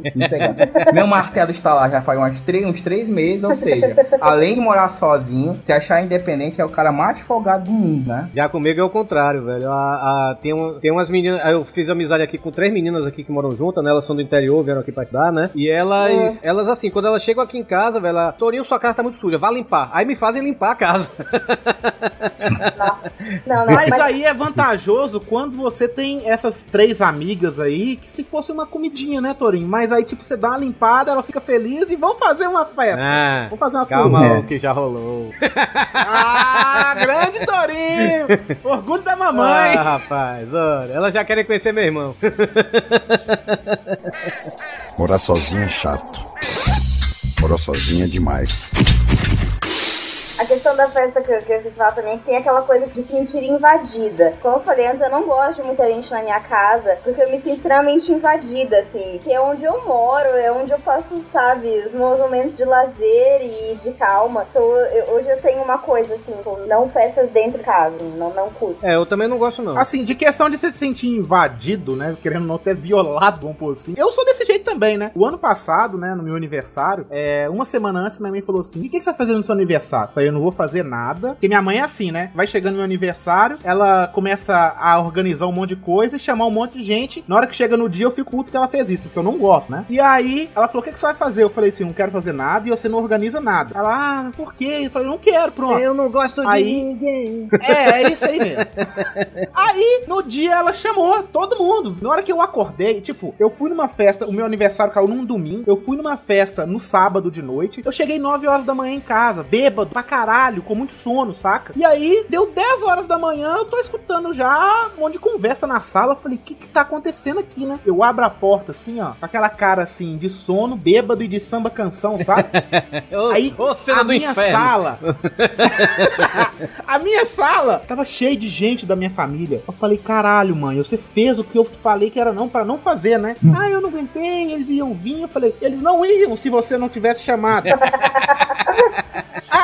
meu martelo está lá já faz umas três, uns três meses, ou seja, além de morar sozinho, se achar independente é o cara mais folgado do mundo, né? Já comigo é o contrário, velho. A, a- tem, um, tem umas meninas. Eu fiz amizade aqui com três meninas aqui que moram juntas, né? Elas são do interior, vieram aqui pra estudar, né? E elas, elas assim, quando elas chegam aqui em casa, velho, ela, Torinho, sua casa tá muito suja, vá limpar. Aí me fazem limpar a casa. Não, não, mas mas, aí é vantajoso quando você tem essas três amigas aí, que se fosse uma comidinha, né, Torinho? Mas aí, tipo, você dá uma limpada, ela fica feliz e vão fazer uma festa. Ah, Vamos fazer uma calma, surra. o que já rolou. Ah, grande Torinho! Orgulho da mamãe! Ah, rapaz, olha, elas já querem conhecer meu irmão. Morar sozinho é chato. Morar sozinho é demais. A questão da festa que eu, que eu quis falar também é que tem aquela coisa de se sentir invadida. Como eu falei antes, eu não gosto de muita gente na minha casa, porque eu me sinto extremamente invadida, assim. Que é onde eu moro, é onde eu faço, sabe, os meus momentos de lazer e de calma. Então, eu- hoje eu tenho uma coisa, assim, não festas dentro de casa, não, não curto. É, eu também não gosto, não. Assim, de questão de você se sentir invadido, né? Querendo não ter violado, vamos pôr assim. Eu sou desse jeito também, né? O ano passado, né, no meu aniversário, é, uma semana antes, minha mãe falou assim: o que, que você vai fazer no seu aniversário? Eu falei, eu não vou fazer nada. Porque minha mãe é assim, né? Vai chegando meu aniversário, ela começa a organizar um monte de coisa e chamar um monte de gente. Na hora que chega no dia, eu fico puto que ela fez isso, porque eu não gosto, né? E aí, ela falou: o que, que você vai fazer? Eu falei assim: não quero fazer nada e você não organiza nada. Ela, ah, por quê? Eu falei, não quero, pronto. Eu não gosto de Aí- ninguém. É, é isso aí mesmo. Aí, no dia, ela chamou todo mundo. Na hora que eu acordei, tipo, eu fui numa festa, o meu aniversário caiu num domingo. Eu fui numa festa no sábado de noite. Eu cheguei 9 horas da manhã em casa, bêbado pra caralho, com muito sono, saca? E aí, deu 10 horas da manhã, eu tô escutando já um monte de conversa na sala. Eu falei, o que que tá acontecendo aqui, né? Eu abro a porta assim, ó, com aquela cara assim, de sono, bêbado e de samba canção, sabe? Aí, ô, cena a do minha inferno. sala. a minha sala tava cheia de gente da minha família. Eu falei, caralho, mãe, você fez o que eu falei que era não para não fazer, né? Ah, eu não aguentei, eles iam vir. Eu falei, eles não iam se você não tivesse chamado.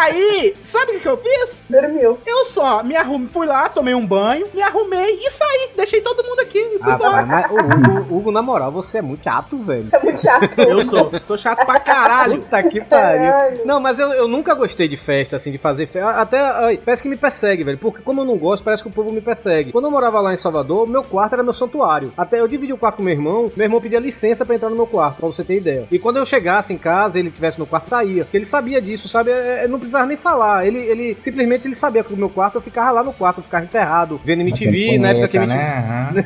Aí, sabe o que eu fiz? Dormiu. Eu só me arrumei, fui lá, tomei um banho, me arrumei e saí. Deixei todo mundo aqui e fui Ah, embora. mas, Hugo, Hugo, na moral, você é muito chato, velho. É muito chato. Eu sou, sou chato pra caralho. Puta que pariu. Caralho. Não, mas eu, eu nunca gostei de festa, assim, de fazer festa. Até ai, parece que me persegue, velho. Porque como eu não gosto, parece que o povo me persegue. Quando eu morava lá em Salvador, meu quarto era meu santuário. Até eu dividi o quarto com meu irmão, meu irmão pedia licença pra entrar no meu quarto, pra você ter ideia. E quando eu chegasse em casa, ele tivesse no quarto, saía. Porque ele sabia disso, sabe? É, é, não precisava nem falar. Ele, ele simplesmente ele sabia que o meu quarto eu ficava lá no quarto, eu ficava enterrado, vendo MTV, na época que a MTV.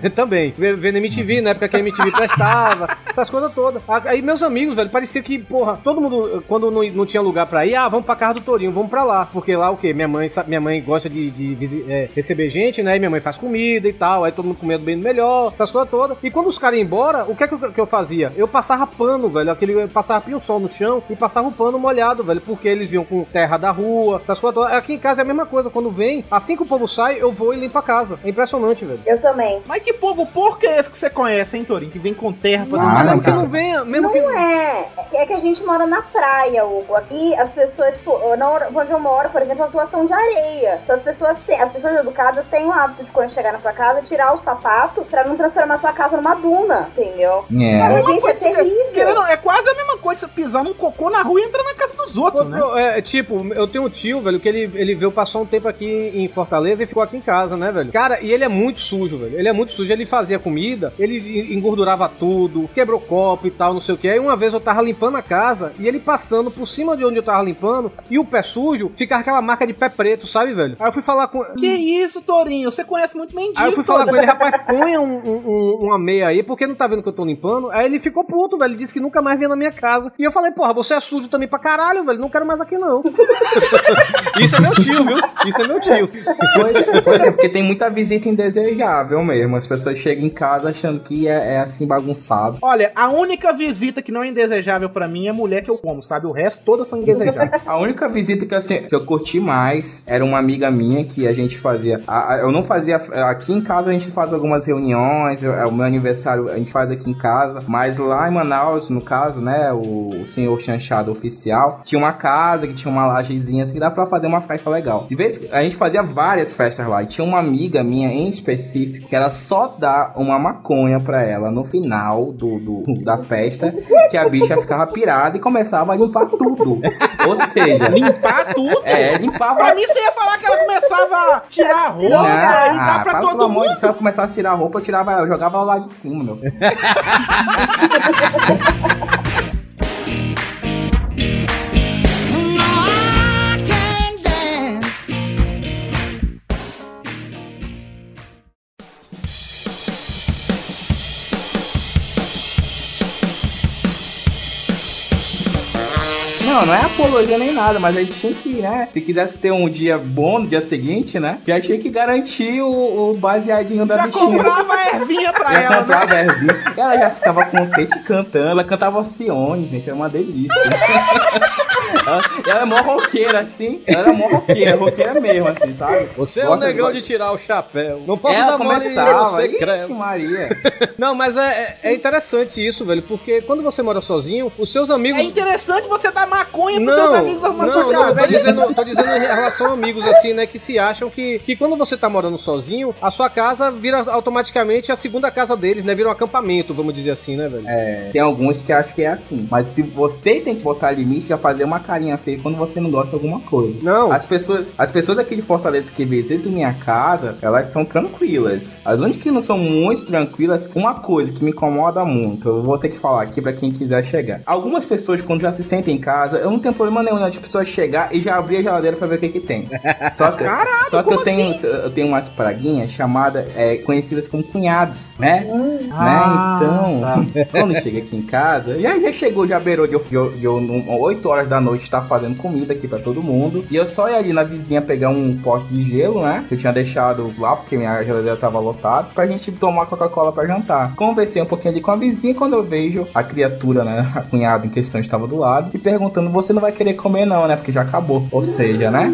né? Também. Vendo MTV, na época que a MTV prestava, essas coisas todas. Aí meus amigos, velho, parecia que, porra, todo mundo, quando não, não tinha lugar pra ir, ah, vamos pra casa do Torinho, vamos pra lá. Porque lá o quê? Minha mãe, minha mãe gosta de, de visi- é, receber gente, né? E minha mãe faz comida e tal, aí todo mundo comendo bem melhor, essas coisas todas. E quando os caras iam embora, o que é que eu, que eu fazia? Eu passava pano, velho, aquele, eu passava pinho-sol no chão e passava o pano molhado, velho, porque eles vinham com terra da rua, essas coisas todas. Aqui em casa é a mesma coisa, quando vem, assim que o povo sai, eu vou e limpo a casa. É impressionante, velho. Eu também. Mas que povo porco é esse que você conhece, hein, Torinho? Que vem com terra fazendo não, mesmo que não venha, mesmo que Não é. É que a gente mora na praia, Hugo. Aqui as pessoas, tipo, na hora- onde eu moro, por exemplo, as ruas são de areia. Então as pessoas têm, as pessoas educadas têm o hábito de quando chegar na sua casa, tirar o sapato pra não transformar sua casa numa duna, entendeu? É. Mas, Uma gente, é coisa que- terrível. querendo, é quase a mesma coisa você pisar num cocô na rua e entrar na casa dos outros, né? Pô, É, tipo, eu tenho um tio, velho, que ele, ele veio passar um tempo aqui em Fortaleza e ficou aqui em casa, né, velho? Cara, e ele é muito sujo, velho. Ele é muito sujo. Ele fazia comida, ele en- engordurava tudo, quebrou copo e tal, não sei o que. Aí uma vez eu tava limpando a casa e ele passando por cima de onde eu tava limpando e o pé sujo ficava aquela marca de pé preto, sabe, velho? Aí eu fui falar com. Que isso, Torinho? Você conhece muito mendigo, Aí eu fui falar com ele, rapaz, ponha um- um- um- uma meia aí, porque não tá vendo que eu tô limpando. Aí ele ficou puto, velho. Ele disse que nunca mais vinha na minha casa. E eu falei, porra, você é sujo também pra caralho, velho. Não quero mais aqui, não. Isso é meu tio, viu? Isso é meu tio. Pois pois é, porque tem muita visita indesejável mesmo. As pessoas chegam em casa achando que é, é assim bagunçado. Olha, a única visita que não é indesejável pra mim é mulher que eu como, sabe? O resto todas são indesejáveis. A única visita que, assim, que eu curti mais era uma amiga minha que a gente fazia. a- a- eu não fazia. Aqui em casa a gente faz algumas reuniões. eu- é o meu aniversário a gente faz aqui em casa. Mas lá em Manaus, no caso, né? O, o senhor chanchado oficial tinha uma casa que tinha uma assim que dá pra fazer uma festa legal. De vez que a gente fazia várias festas lá. E tinha uma amiga minha em específico que era só dar uma maconha pra ela no final do, do- da festa. Que a bicha ficava pirada e começava a limpar tudo. Ou seja, Limpar tudo? é, limpava. Pra mim, você ia falar que ela começava a tirar a roupa Não, e dar ah, pra para, todo amor mundo. Deus, se ela começasse a tirar a roupa, eu, tirava, eu jogava lá de cima, meu filho. Não, não é apologia nem nada, mas a gente tinha que, né? Se quisesse ter um dia bom no dia seguinte, né? Já tinha que garantir o, o baseadinho da Já bichinha. comprava a ervinha pra Já ela, né? comprava a ervinha. Ela já ficava contente cantando. Ela cantava Alcione, gente. Era uma delícia. ela, ela é mó roqueira, assim. Ela era mó roqueira, roqueira mesmo, assim, sabe? Você é o negão gosta- de tirar o chapéu. Não posso Ela dar mole começava. você Ixi, creme. Maria. Não, mas é, é interessante isso, velho, porque quando você mora sozinho, os seus amigos. É interessante você dar maconha pros Não, seus amigos arrumar não, sua não, casa. tô é dizendo, tô dizendo em relação a amigos assim, né, que se acham que, que quando você tá morando sozinho, a sua casa vira automaticamente a segunda casa deles, né, vira um acampamento, vamos dizer assim, né, velho? É, tem alguns que acham que é assim. Mas se você tem que botar limite, já fazer uma carinha feia quando você não gosta de alguma coisa. Não. As pessoas, as pessoas aqui de Fortaleza que visitam minha casa, elas são tranquilas. As únicas que não são muito tranquilas, uma coisa que me incomoda muito, eu vou ter que falar aqui pra quem quiser chegar. Algumas pessoas, quando já se sentem em casa, eu não tenho problema nenhum né, de pessoas chegar e já abrir a geladeira pra ver o que que tem. Só que, Caralho, só que eu tenho, eu tenho umas praguinhas chamadas, é, conhecidas como cunhados, né? Ah, né? Então, quando chega aqui em casa, já, já chegou, já beirou de eu, de eu, de eu num- 8 horas da noite estar fazendo comida aqui pra todo mundo. E eu só ia ali na vizinha pegar um pote de gelo, né? Que eu tinha deixado lá porque minha geladeira tava lotada, pra gente tomar Coca-Cola pra jantar. Conversei um pouquinho ali com a vizinha quando eu vejo a criatura, né? A cunhada em questão estava do lado e perguntando: Você não vai querer comer, não, né? Porque já acabou. Ou seja, né?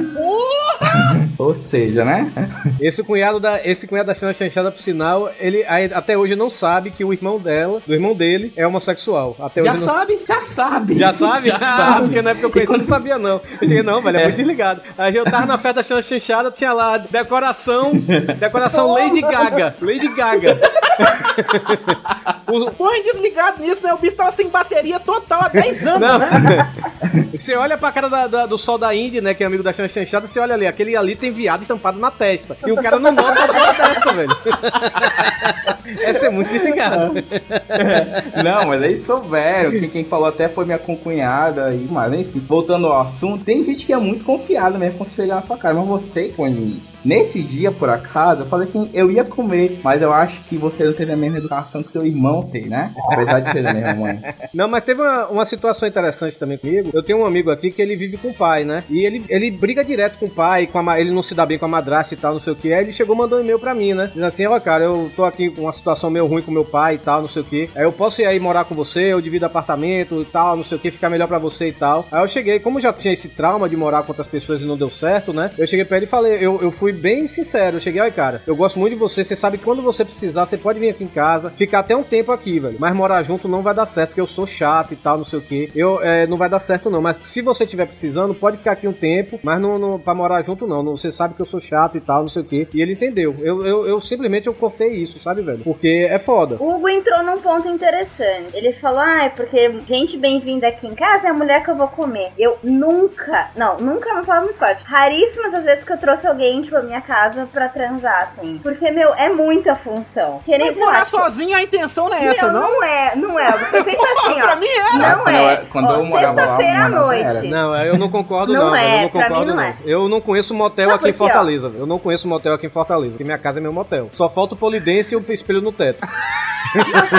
Ou seja, né? Esse cunhado da, esse cunhado da China Chanchada, por sinal, ele aí- até hoje não sabe que o irmão dela, do irmão dele, é homossexual. Até Já hoje não- sabe, já sabe. Já sabe? Já Ah, sabe. porque na época eu conheci, eu não sabia não. Eu cheguei, não, velho, é, muito desligado. Aí eu tava na festa da China Chanchada, tinha lá decoração, decoração Lady Gaga. Lady Gaga. O- Põe desligado nisso, né? O bicho tava sem bateria total há 10 anos, Não. né? Você olha pra cara da- da- do sol da Indy, né? Que é amigo da Chanchada, você olha ali, aquele ali tem viado estampado na testa. E o cara não nota uma coisa dessa, velho. Essa é muito desligado. Não, mas aí souberam. Quem, quem falou até foi minha concunhada. E, mas enfim, voltando ao assunto, tem gente que é muito confiada mesmo quando você chegar na sua casa. Mas você põe isso. Nesse dia, por acaso, eu falei assim: eu ia comer, mas eu acho que você não teve a mesma educação que seu irmão tem, né? Apesar de ser da mesma mãe. Não, mas teve uma, uma situação interessante também comigo. Eu tenho um amigo aqui que ele vive com o pai, né? E ele, ele briga direto com o pai, com a, ele não se dá bem com a madrasta e tal, não sei o que. Aí ele chegou e mandou um e-mail pra mim, né? Dizendo assim, ó, cara, eu tô aqui com uma situação meio ruim com meu pai e tal, não sei o que. Aí eu posso ir aí morar com você, eu divido apartamento e tal, não sei o que, ficar melhor pra você e tal. Aí eu cheguei, como já tinha esse trauma de morar com outras pessoas e não deu certo, né? Eu cheguei pra ele e falei, eu, eu fui bem sincero, eu cheguei, olha, cara, eu gosto muito de você, você sabe que quando você precisar, você pode vir aqui em casa, ficar até um tempo aqui, velho. Mas morar junto não vai dar certo, porque eu sou chato e tal, não sei o que. Eu, é, não vai dar certo não, mas se você estiver precisando, pode ficar aqui um tempo, mas não, não pra morar junto não. não. Você sabe que eu sou chato e tal, não sei o que. E ele entendeu. Eu, eu, eu simplesmente eu cortei isso, sabe, velho? Porque é foda. O Hugo entrou num ponto interessante. Ele falou: Ah, é porque gente bem-vinda aqui em casa é a mulher que eu vou comer. Eu nunca, não, nunca é uma palavra muito forte. Raríssimas as vezes que eu trouxe alguém, tipo, à minha casa pra transar, assim. Porque, meu, é muita função. Querer Mas morar sozinho, a intenção não é essa, Meu, não? não é, não é. Você pensa assim, ó. pra mim era. Não é. eu- quando Ó, eu morava lá, à noite. Não, eu não concordo Não não, é, eu não pra mim concordo não não. é. Eu não conheço motel Não, aqui em ó. Fortaleza. velho. Eu não conheço motel aqui em Fortaleza, porque minha casa é meu motel. Só falta o polidense e o espelho no teto.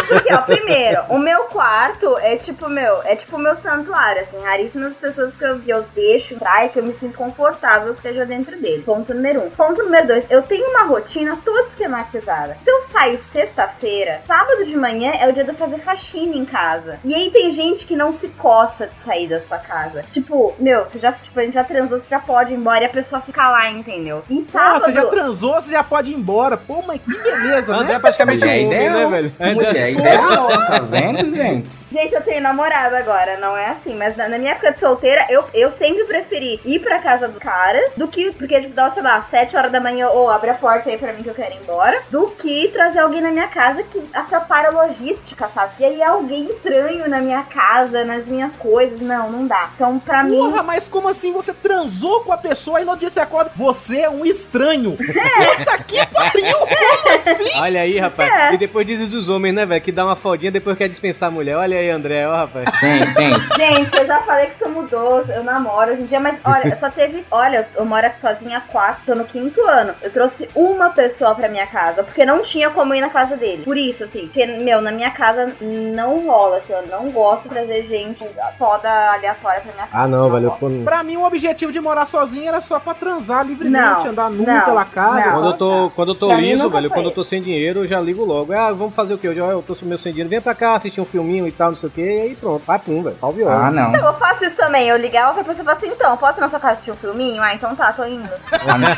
Porque, ó, primeiro, o meu quarto é tipo meu, é tipo meu santuário, assim, raríssimas pessoas que eu, que eu deixo entrar e que eu me sinto confortável que esteja dentro dele. Ponto número um. Ponto número dois, eu tenho uma rotina toda esquematizada. Se eu saio sexta-feira, sábado de manhã é o dia de eu fazer faxina em casa. E aí tem gente que não se coça de sair da sua casa. Tipo, meu, você já, tipo, a gente já transou, você já pode ir embora e a pessoa fica lá, entendeu? E Porra, sábado... você já transou, você já pode ir embora. Pô, mas que beleza, André é né? praticamente homem, ideal. né, velho? Mulher ideal, tá vendo, gente? Gente, eu tenho namorado agora, não é assim, mas na, na minha época de solteira, eu, eu sempre preferi ir pra casa dos caras do que, porque, tipo, dá, sei lá, 7 horas da manhã, ou abre a porta aí pra mim que eu quero ir embora, do que trazer alguém na minha casa que atrapalha logística, sabe? E aí alguém estranho na minha casa, nas minhas coisas, não, não dá. Então, pra mim, Porra, mas como assim você transou com a pessoa e no dia você acorda? Você é um estranho. Puta que pariu! Como assim? Olha aí, rapaz. É. E depois dizem dos homens, né, velho? Que dá uma fodinha depois quer dispensar a mulher. Olha aí, André, ó, rapaz. Gente, gente. Gente, eu já falei que isso mudou, eu namoro hoje em dia, mas olha, só teve. Olha, eu moro aqui sozinha há quatro, tô no quinto ano. Eu trouxe uma pessoa pra minha casa, porque não tinha como ir na casa dele. Por isso, assim, porque, meu, na minha casa não rola, assim, eu não gosto de trazer gente foda aleatória pra minha casa. Ah, não, velho. eu gosto. tô- Pra mim, o objetivo de morar sozinho era só pra transar livremente, Não, andar nu não, pela casa. não. Quando eu tô, quando eu tô Pra mim liso, velho, quando eu tô sem dinheiro, eu já ligo logo. Ah, vamos fazer o quê? Hoje ó, eu tô meio sem dinheiro. Vem pra cá assistir um filminho e tal, não sei o quê. E aí pronto, vai pum, velho. Pau. Ah, não. Eu faço isso também, eu ligava pra pessoa e assim, então, posso ir na sua casa assistir um filminho? Ah, então tá, tô indo.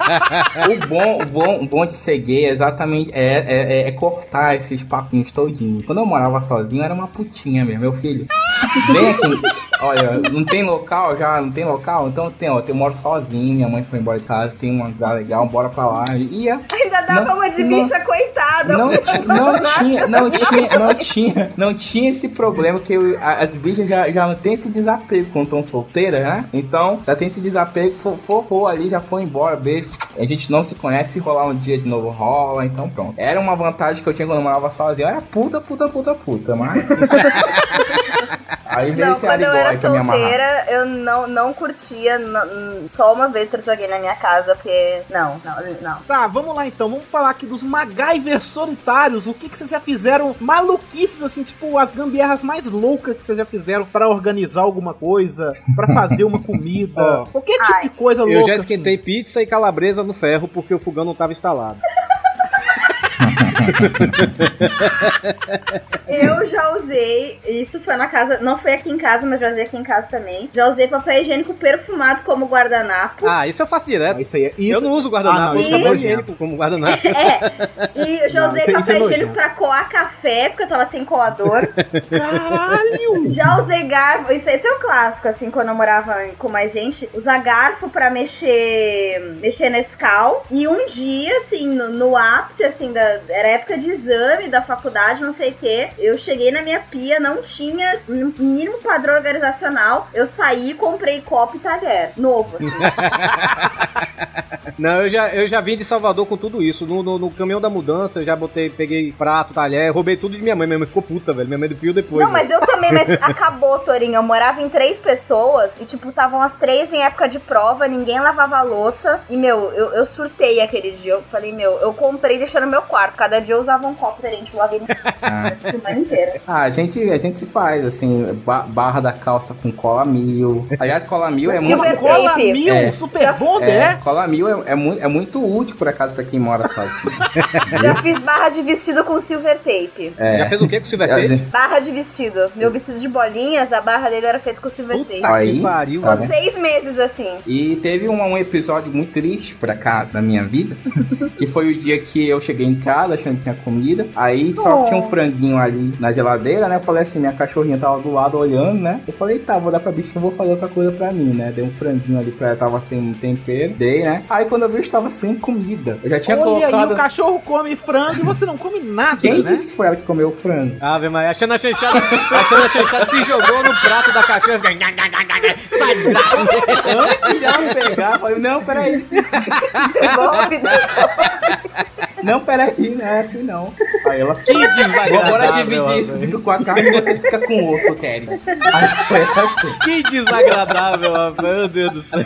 O bom, o bom, o bom de ser gay é exatamente é, é, é- é cortar esses papinhos Quando eu morava sozinho, era uma putinha mesmo, meu filho. Vem aqui. Olha, não tem local já, não tem local? Então tem, ó, eu moro sozinho, minha mãe foi embora de casa, tem uma lugar legal, bora pra lá. E ia. Ainda dava uma de não. bicha coitada. Não, não tinha, não tinha, não tinha, não tinha esse problema que eu- as bichas já, já não tem esse desapego quando estão solteiras, né? Então, já tem esse desapego, for, for, for ali, já foi embora, beijo. A gente não se conhece, se rolar um dia de novo rola, então pronto. Era uma vantagem que eu tinha quando eu morava sozinho, era puta, puta, puta, puta, mas... Aí veio Não, esse quando eu arigói era pra me amarrar. solteira, eu não, não curtia n- só uma vez alguém na minha casa, porque. Não, não, não. Tá, vamos lá então. Vamos falar aqui dos MacGyver solitários. O que, que vocês já fizeram? Maluquices, assim, tipo, as gambiarras mais loucas que vocês já fizeram pra organizar alguma coisa, pra fazer uma comida. Ó. Qualquer tipo Ai. de coisa louca. Eu já assim. esquentei pizza e calabresa no ferro porque o fogão não tava instalado. Eu já usei, isso foi na casa, não foi aqui em casa, mas já usei aqui em casa também. Já usei papel higiênico perfumado como guardanapo. Ah, isso eu faço Ah, direto. Isso aí é isso. Eu não uso guardanapo, Ah, não, isso uso é papel higiênico como guardanapo. É, e eu já Não, usei isso é- isso é papel higiênico pra coar café, porque eu tava sem coador. Caralho! Já usei garfo, isso, esse é o clássico, assim, quando eu morava com mais gente. Usar garfo pra mexer, mexer Nescau. E um dia, assim, no, no ápice, assim, da, era época de exame da faculdade, não sei o quê. Eu cheguei na minha pia, não tinha mínimo padrão organizacional. Eu saí, comprei copo e talher. Novo, assim. Não, eu já, eu já vim de Salvador com tudo isso. No, no, no caminhão da mudança, eu já botei, peguei prato, talher, roubei tudo de minha mãe. Minha mãe ficou puta, velho. Minha mãe do pio depois. Não, mas velho. eu também, mas acabou, Torinho. Eu morava em três pessoas e, tipo, estavam as três em época de prova, ninguém lavava a louça. E, meu, eu, eu surtei aquele dia. Eu falei, meu, eu comprei deixando no meu quarto. Cada dia eu usava um copo diferente, eu lavei Ah. a semana inteira. Ah, a gente, a gente se faz, assim, ba- barra da calça com cola mil. Aliás, cola mil é muito. Silver Cola tape. mil, É. super bom, É, né? cola mil é, é, muito, é muito útil, por acaso, pra quem mora sozinho. Já fiz barra de vestido com silver tape. É. Já fez o quê com Silver Tape? Barra de vestido. Meu vestido de bolinhas, a barra dele era feita com silver tape. Puta Aí, que pariu, tá? Seis meses assim. E teve um, um episódio muito triste, por acaso, na minha vida, que foi o dia que eu cheguei em casa achando que tinha comida, aí só Oh. tinha um franguinho ali na geladeira, né? Eu falei assim, minha cachorrinha tava do lado olhando, né? Eu falei, tá, vou dar pra bicha, eu vou fazer outra coisa pra mim, né? Dei um franguinho ali pra ela, tava sem tempero, dei, né? Aí quando eu vi, eu estava sem comida. Eu já tinha Olha aí, colocado... o cachorro come frango e você não come nada, Quem né? disse que foi ela que comeu o frango? Ave Maria, achando a chanchada, achando a chanchada se jogou no prato da cachorra. Sai desgraça. Antes de ela me pegar, eu falei, não, peraí. Não, peraí, não é assim não. Aí ela. Que desagradável. Bora dividir isso, fica com a carne e você fica com o osso, Kelly. Aí foi assim. Que desagradável, rapaz. Meu Deus do céu.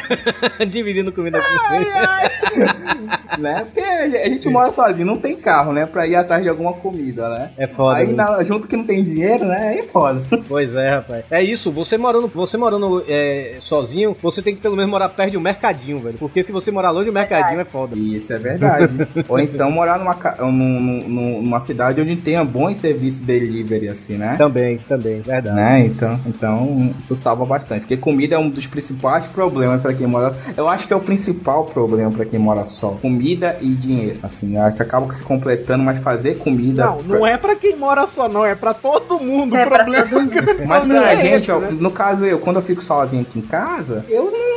Dividindo comida com você. né? Porque a gente mora sozinho, não tem carro, né? Pra ir atrás de alguma comida, né? É foda. Aí né? na- junto que não tem dinheiro, né? Aí é foda. Pois é, rapaz. É isso, você morando, você morando é, sozinho, você tem que pelo menos morar perto de um mercadinho, velho. Porque se você morar longe do mercadinho é foda. Isso é verdade. Ou então morar numa, ca- num- num- numa cidade onde tenha bons serviços delivery, assim, né? Também, também, verdade. Né? Então, então, isso salva bastante. Porque comida é um dos principais problemas pra quem mora. Eu acho que é o principal problema pra quem mora só. Comida e dinheiro. Assim, eu acho que acaba se completando, mas fazer comida. Não, não é pra quem mora só, não. É pra todo mundo. É o pra problema todo mundo. Mas pra é gente, esse, ó, né? no caso eu, quando eu fico sozinho aqui em casa, eu não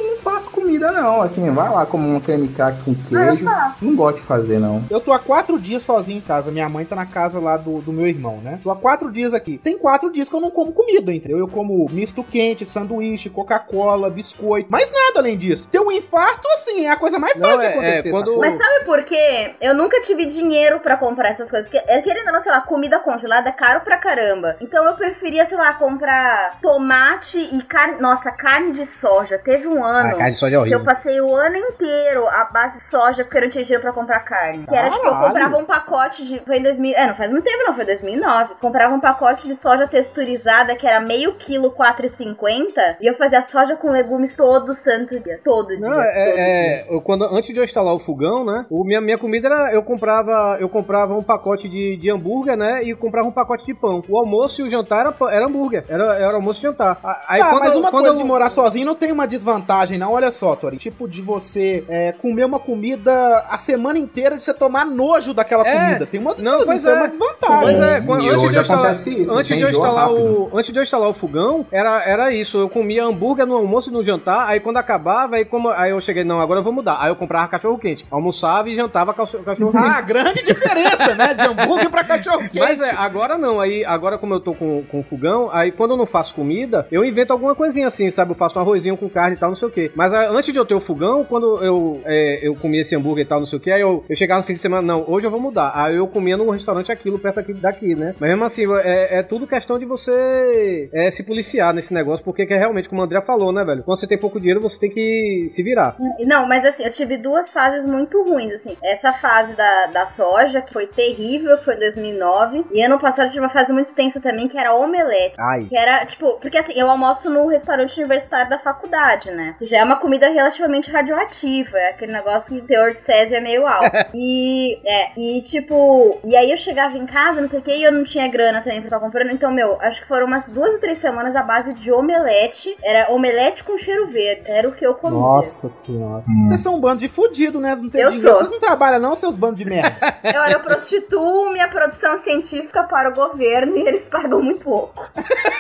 faço comida não. Assim, vai lá como um creme crack com queijo. Não gosto de fazer não. Eu tô há quatro dias sozinho em casa. Minha mãe tá na casa lá do, do meu irmão, né? Tô há quatro dias aqui. Tem quatro dias que eu não como comida, entendeu? Eu como misto quente, sanduíche, Coca-Cola, biscoito. Mas nada além disso. Ter um infarto, assim, é a coisa mais fácil de é- é, acontecer. quando- sacou? Mas sabe por quê? Eu nunca tive dinheiro pra comprar essas coisas. Porque, é, querendo ou não, sei lá, comida congelada é caro pra caramba. Então eu preferia, sei lá, comprar tomate e carne. Nossa, carne de soja. Teve um ano. Ah, carne de soja é horrível. eu passei o ano inteiro à base de soja porque eu não tinha dinheiro pra comprar carne. Que era tipo, eu comprava um pacote de. Foi em 2000. É, não faz muito tempo, não, foi 2009. Comprava um pacote de soja texturizada que era meio quilo 4,50. E eu fazia soja com legumes todo santo dia. Todo dia. Não, todo é, dia. é, eu, quando, antes de eu instalar o fogão, né? O, minha, minha comida era. Eu comprava, eu comprava um pacote de, de hambúrguer, né? E comprava um pacote de pão. O almoço e o jantar era, era hambúrguer. Era, era almoço e jantar. A- Aí Ah, quando, mas uma quando coisa eu- de morar sozinho não tem uma desvantagem, não. Olha só, Tori. Tipo, de você é, comer uma comida a semana inteira, de você tomar nojo daquela É, comida. Tem uma, não, pois é é. uma desvantagem. Pois é, quando, antes, de eu instalar, isso, antes, de eu instalar rápido. o, antes de eu instalar o fogão, era, era isso. Eu comia hambúrguer no almoço e no jantar. Aí quando acabava, aí, como, aí eu cheguei, não, agora eu vou mudar. Aí eu comprava cachorro quente. Almoçava e jantava cachorro quente. Ah, grande diferença, né? De hambúrguer pra cachorro quente. Mas é, agora não, aí agora como eu tô com, com fogão, aí quando eu não faço comida, eu invento alguma coisinha assim, sabe? Eu faço um arrozinho com carne e tal, não sei o que. Mas antes de eu ter o fogão, quando eu, é, eu comia esse hambúrguer e tal, não sei o que, aí eu, eu chegava no fim de semana, não, hoje eu vou mudar. Aí eu comia num restaurante aquilo, perto aqui, daqui, né? Mas mesmo assim, é, é tudo questão de você é, se policiar nesse negócio, porque que é realmente, como o André falou, né, velho? Quando você tem pouco dinheiro, você tem que se virar. Não, mas assim, eu tive duas fases muito ruins, assim. Essa fase da, da soja, que foi terrível, foi em 2009. E ano passado eu tive uma fase muito tensa também, que era omelete. Ai. Que era, tipo, porque assim, eu almoço no restaurante universitário da faculdade, né? Que já é uma comida relativamente radioativa. É aquele negócio que o teor de césio é meio alto. e, é, e tipo, e aí eu chegava em casa, não sei o que, e eu não tinha grana também pra estar comprando. Então, meu, acho que foram umas duas ou três semanas à base de omelete. Era omelete com cheiro verde. Era o que eu comia. Nossa senhora. Vocês são um bando de fudido, né? Não tem Eu dinheiro. sou. Vocês não trabalham, não, seus bandos de merda. Eu, eu prostituo minha produção científica para o governo e eles pagam muito pouco.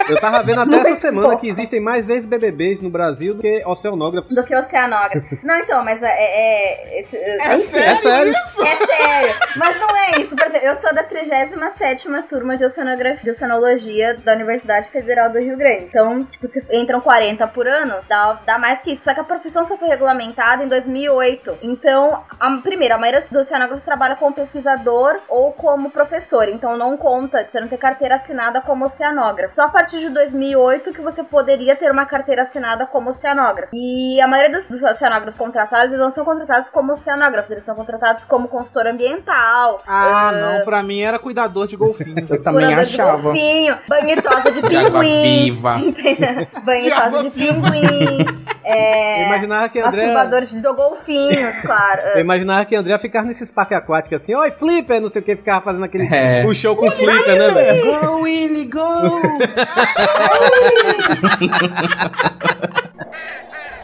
Eu tava vendo até Muito essa semana bom. que existem mais ex-BBBs no Brasil do que oceanógrafos. Do que oceanógrafo. Não, então, mas é. é, É sério É sério? isso? É sério, mas não é isso. Por exemplo, eu sou da 37 turma de oceanografia, de oceanologia da Universidade Federal do Rio Grande. Então, tipo, se entram 40 por ano, dá, dá mais que isso. Só que a profissão só foi regulamentada em 2008. Então, a, primeiro, a maioria dos oceanógrafos trabalha como pesquisador ou como professor. Então, não conta de você não ter carteira assinada como oceanógrafo. Só a partir de 2008 que você poderia ter uma carteira assinada como oceanógrafo. E a maioria dos, dos oceanógrafos contratados, eles não são contratados como oceanógrafos, eles são contratados como consultor ambiental, Ah, não. Pra mim era cuidador de golfinhos. Eu também curador de achava. golfinho, banhitosa de De pinguim. De Banhitosa de viva. pinguim. Eu É. imaginava que André. Masturbador de golfinhos, claro. Eu imaginava que André ficava nesses parques aquáticos assim, oi, flipper, não sei o que, ficava fazendo aquele. É. O show com flipper, né, velho? Go, Willy, go!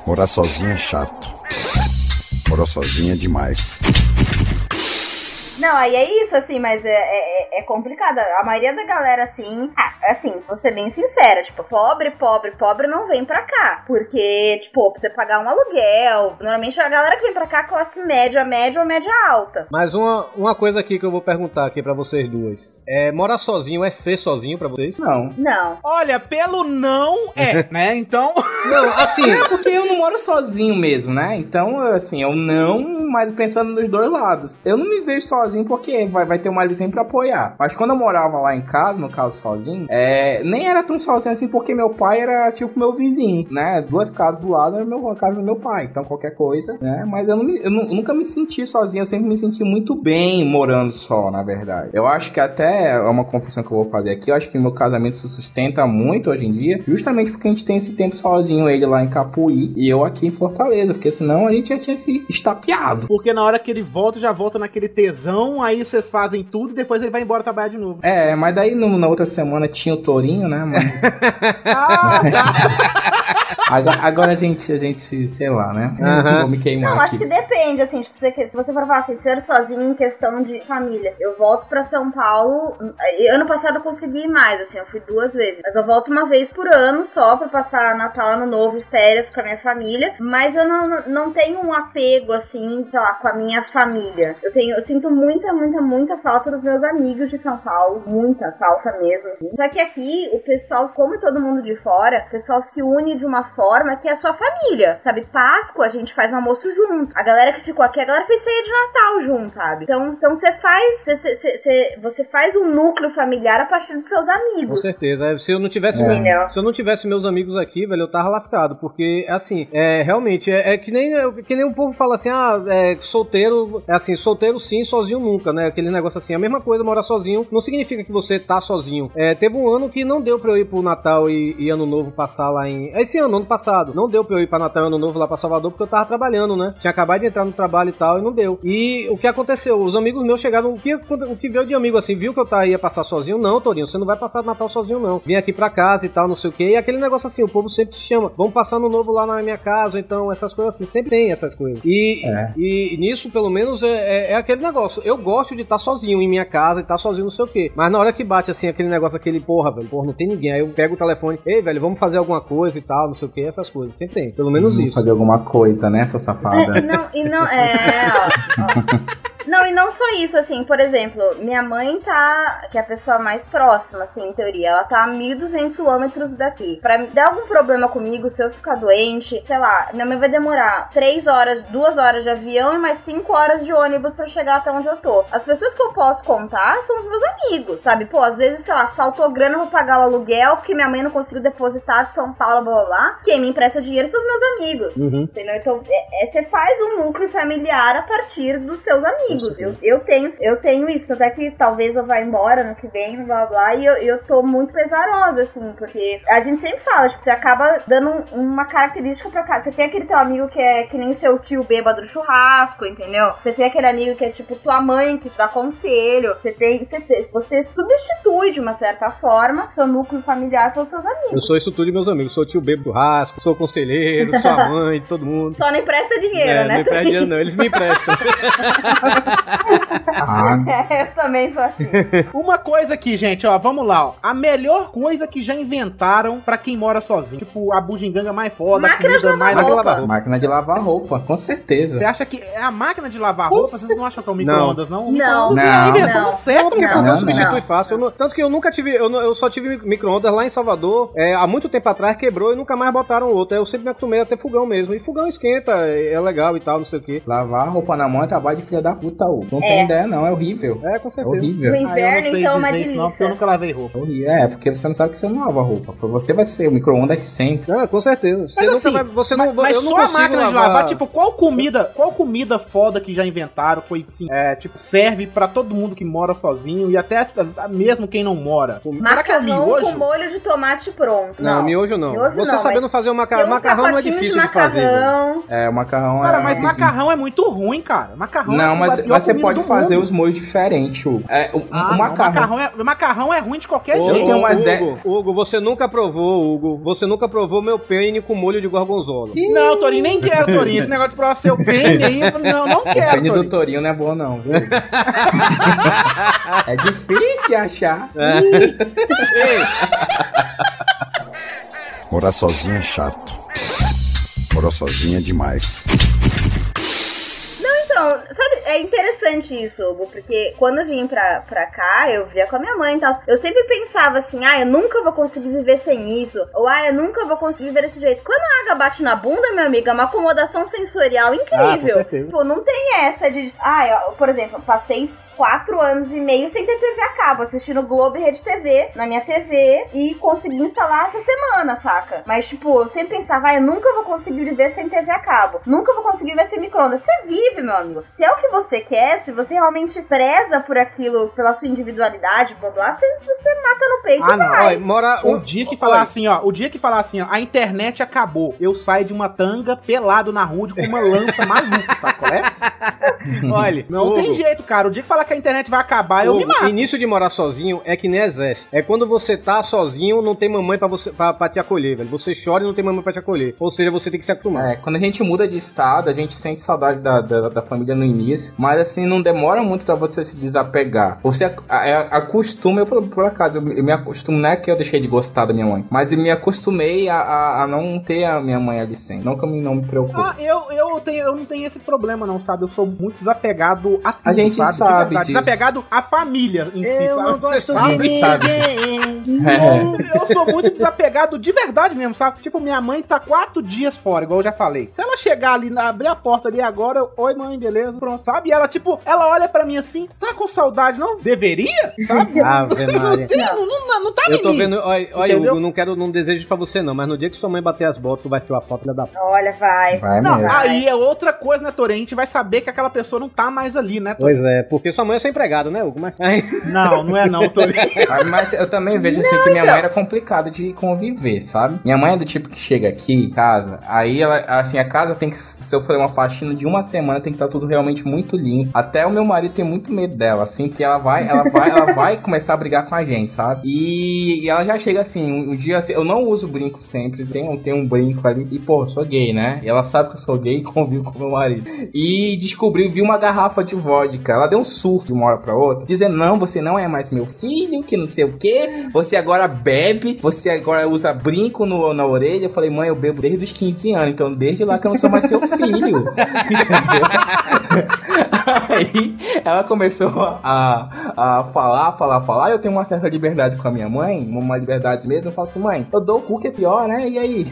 Morar sozinho é chato. Morar sozinho é demais. Não, aí é isso, assim, mas é, é, é complicado. A maioria da galera, assim, ah, assim, vou ser bem sincera, tipo, pobre, pobre, pobre não vem pra cá. Porque, tipo, pra você pagar um aluguel, normalmente a galera que vem pra cá é classe média, média ou média alta. Mas uma, uma coisa aqui que eu vou perguntar aqui pra vocês duas. É, morar sozinho é ser sozinho pra vocês? Não. Não. Olha, pelo não é, né? Então. Não, assim, É porque eu não moro sozinho mesmo, né? Então, assim, eu não, mas pensando nos dois lados. Eu não me vejo sozinho sozinho porque vai, vai ter uma ali sempre pra apoiar. Mas quando eu morava lá em casa, no caso sozinho, é, nem era tão sozinho assim porque meu pai era tipo meu vizinho, né? Duas casas do lado era meu, a casa do meu pai. Então qualquer coisa, né? Mas eu, não eu nu- nunca me senti sozinho, eu sempre me senti muito bem morando só, na verdade. Eu acho que até é uma confissão que eu vou fazer aqui, eu acho que meu casamento se sustenta muito hoje em dia, justamente porque a gente tem esse tempo sozinho, ele lá em Capuí e eu aqui em Fortaleza, porque senão a gente já tinha se estapeado. Porque na hora que ele volta, já volta naquele tesão, aí vocês fazem tudo e depois ele vai embora trabalhar de novo. É, mas daí no- na outra semana tinha o Torinho, né? Mas Ah, tá. agora, agora a gente, a gente, sei lá, né? Aham. Vou me queimar Não, acho aqui. que depende, assim, tipo, você, se você for falar assim, ser sozinho em questão de família. Eu volto pra São Paulo, ano passado eu consegui ir mais, assim, eu fui duas vezes. Mas eu volto uma vez por ano só pra passar Natal, Ano Novo e férias com a minha família. Mas eu não, não tenho um apego, assim, sei lá, com a minha família. Eu tenho, eu sinto muita, muita, muita falta dos meus amigos de São Paulo. Muita falta mesmo. assim. Só que aqui, o pessoal, como todo mundo de fora, o pessoal se une de uma forma que é a sua família, sabe? Páscoa, a gente faz almoço junto. A galera que ficou aqui, a galera fez ceia de Natal junto, sabe? Então, então você faz, você, você, você- você faz um núcleo familiar a partir dos seus Com amigos. certeza. É, Se eu não tivesse, É. meu- se eu não tivesse meus amigos aqui, velho, eu tava lascado, porque assim, é realmente é, é que nem é que nem o povo fala assim, ah, é, solteiro, é assim, solteiro sim, sozinho nunca, né? Aquele negócio assim, a mesma coisa, morar sozinho não significa que você tá sozinho. É, teve um ano que não deu pra eu ir pro Natal e, e Ano Novo passar lá em esse ano, ano passado, não deu pra eu ir pra Natal e Ano Novo lá pra Salvador porque eu tava trabalhando, né? Tinha acabado de entrar no trabalho e tal e não deu. E o que aconteceu? Os amigos meus chegaram, o que, o que veio de amigo assim, viu que eu tava, ia passar sozinho? Não, Torinho, você não vai passar Natal sozinho, não. Vim aqui pra casa e tal, não sei o que. E aquele negócio assim, o povo sempre te chama, vamos passar no novo lá na minha casa, então essas coisas assim, sempre tem essas coisas. E, É. e nisso, pelo menos, é, é- é aquele negócio. Eu gosto de estar sozinho em minha casa e estar sozinho não sei o que. Mas na hora que bate assim, aquele negócio, aquele porra, velho, porra, não tem ninguém. Aí eu pego o telefone, ei, velho, vamos fazer alguma coisa e tal, não sei o que, essas coisas. Sempre tem, pelo menos Vamos isso. fazer alguma coisa, né, sua É, safada? não, e não, é, ó, ó. Não, e não só isso, assim, por exemplo, minha mãe tá, que é a pessoa mais próxima, assim, em teoria, ela tá a 1.200 quilômetros daqui. Pra dar algum problema comigo, se eu ficar doente, sei lá, minha mãe vai demorar 3 horas, 2 horas de avião e mais 5 horas de ônibus pra chegar até onde eu tô. As pessoas que eu posso contar são os meus amigos, sabe? Pô, às vezes, sei lá, faltou grana pra pagar o aluguel, porque minha mãe não conseguiu depositar de São Paulo, blá blá blá. Quem me empresta dinheiro são os meus amigos. Uhum. Entendeu? Então, é- é- você faz um núcleo familiar a partir dos seus amigos. Eu, eu tenho eu tenho isso. Até que talvez eu vá embora no que vem, blá blá. E eu, eu tô muito pesarosa, assim, porque a gente sempre fala, tipo, você acaba dando um- uma característica pra cada. Você tem aquele teu amigo que é que nem seu tio bêbado do churrasco, entendeu? Você tem aquele amigo que é tipo tua mãe, que te dá conselho. Você tem. Você, você substitui de uma certa forma seu núcleo familiar pelos seus amigos. Eu sou isso tudo de meus amigos. Sou tio bebo churrasco, sou conselheiro, sou a mãe, todo mundo. Só não empresta dinheiro, É, né? não empresta dinheiro, não. Eles me emprestam. Ah, É, eu também sou assim. Uma coisa aqui, gente, ó, vamos lá, ó. A melhor coisa que já inventaram pra quem mora sozinho. Tipo, a bugiganga mais foda, a Máquina de comida lavar mais roupa. máquina de lavar roupa, com certeza. Você acha que é a máquina de lavar roupa? Vocês não acham que é o micro-ondas, não? O Não. micro-ondas é a Não. invenção Porque cara. fogão não, substitui não. fácil. Eu não- tanto que eu nunca tive. Eu, não- eu só tive micro-ondas lá em Salvador. é, há muito tempo atrás quebrou e nunca mais botaram outro. Eu sempre me acostumei a ter fogão mesmo. E fogão esquenta, é, é legal e tal, não sei o que. Lavar roupa na mão é trabalho de filha da puta, ô. Não É. tem ideia, não, é horrível. É, com É certeza. horrível. No Ah, eu inverno, não sei então, é uma dizer isso não, porque eu nunca lavei roupa. É. É, porque você não sabe que você não lava roupa. Pra você vai ser o micro-ondas sempre. É, com certeza. Você Mas assim, vai. Você mas, não, mas eu não só a máquina de lavar, tipo, qual comida, qual comida foda que já inventaram foi assim, é, tipo, serve pra todo mundo que mora sozinho e até mesmo quem não mora. Será que é Macarrão miojo? com molho de tomate pronto. Não, miojo não. Miojo você não, sabendo mas fazer o Tem macarrão. não é difícil de, fazer. velho. macarrão. É, o macarrão Cara, é. mas macarrão é muito ruim, cara. Macarrão é Não, a mas, pior mas você pode do fazer mundo. os molhos diferentes, Hugo. É, o, Ah, o não, macarrão. macarrão, é, macarrão é ruim de qualquer jeito. Hugo, dez- Hugo, você nunca provou, Hugo. Você nunca provou meu penne com molho de gorgonzola. Não, Torinho, nem quero, Torinho. Esse negócio de provar seu pene aí, eu falei, não, não O quero, pene do Torinho. Torinho não é bom, não, viu? é difícil de achar. É. Ei, Morar sozinho é chato. Morar sozinho é demais. Então, sabe, é interessante isso, Hugo, porque quando eu vim pra, pra cá, eu via com a minha mãe e tal. Eu sempre pensava assim, ah, eu nunca vou conseguir viver sem isso. Ou, ah, eu nunca vou conseguir viver desse jeito. Quando a água bate na bunda, meu amigo, é uma acomodação sensorial Ah, com incrível. certeza. Pô, não tem essa de. Ah, eu, por exemplo, passei quatro anos e meio sem ter TV a cabo, assistindo Globo e Rede TV na minha TV e consegui instalar essa semana, saca? Mas, tipo, eu sempre pensava, ah, eu nunca vou conseguir viver sem TV a cabo. Nunca vou conseguir viver sem micro-ondas. Você vive, meu amigo. Se é o que você quer, se você realmente preza por aquilo, pela sua individualidade, blá blá, você, você mata no peito Ah, e não. vai. Olha, mora O dia que falar assim, ó, o dia que falar assim, ó, a internet acabou, eu saio de uma tanga pelado na rua com uma lança maluca, sabe qual é? Olha, Não tem jeito, cara. O dia que falar que a internet vai acabar, eu me Hugo, mato. início de morar sozinho é que nem exército. É quando você tá sozinho, não tem mamãe pra, você, pra, pra te acolher, velho. Você chora e não tem mamãe pra te acolher. Ou seja, você tem que se acostumar. É, quando a gente muda de estado, a gente sente saudade da, da, da família no início, mas assim, não demora muito pra você se desapegar. Você ac- a- a- acostuma, eu por, por acaso, eu, eu me acostumo, não é que eu deixei de gostar da minha mãe, mas eu me acostumei a, a, a não ter a minha mãe ali sempre. Não que eu me- não me preocupe. Ah, eu, eu, tenho, eu não tenho esse problema, não, sabe? Eu sou muito desapegado a tudo, A gente sabe? Sabe disso. Desapegado à família em si, sabe? Você sabe? sabe Eu, eu sou muito desapegado de verdade mesmo, sabe? Tipo, minha mãe tá quatro dias fora, igual eu já falei. Se ela chegar ali, abrir a porta ali agora, eu, oi mãe, beleza? Pronto, sabe? E ela, tipo, ela olha pra mim assim, você tá com saudade, não? Deveria? Sabe? Ave Maria. Não, não, não, não tá Eu tô vendo, olha, olha? Hugo, não quero, não desejo pra você não, mas no dia que sua mãe bater as botas, tu vai ser uma foto da. Olha, vai. Vai Não, mesmo. aí é outra coisa, né, Tori? A gente vai saber que aquela pessoa não tá mais ali, né? Pois é, porque sua mãe é sua empregada, né, Hugo? Mas... Não, não é não. Ah, Mas eu também vejo assim que minha mãe era complicada de conviver, sabe? Minha mãe é do tipo que chega aqui em casa, aí ela, assim, a casa tem que, se eu for uma faxina de uma semana, tem que estar tudo realmente muito limpo. Até o meu marido tem muito medo dela, assim, que ela vai, ela vai, ela vai começar a brigar com a gente, sabe? E, e ela já chega assim, um, um dia assim, eu não uso brinco sempre, tem, um- tem um brinco ali, e pô, eu sou gay, né? E ela sabe que eu sou gay e convivo com meu marido. E descobriu, viu uma garrafa de vodka. Ela deu um surto de uma hora pra outra, dizendo: Não, você não é mais meu filho, que não sei o que. Você agora bebe, você agora usa brinco no, na orelha. Eu falei: Mãe, eu bebo desde os 15 anos, então desde lá que eu não sou mais seu filho. Entendeu? Aí ela começou a, a falar, falar, falar. Eu tenho uma certa liberdade com a minha mãe, uma liberdade mesmo. Eu falo assim: Mãe, eu dou o cu que é pior, né? E aí?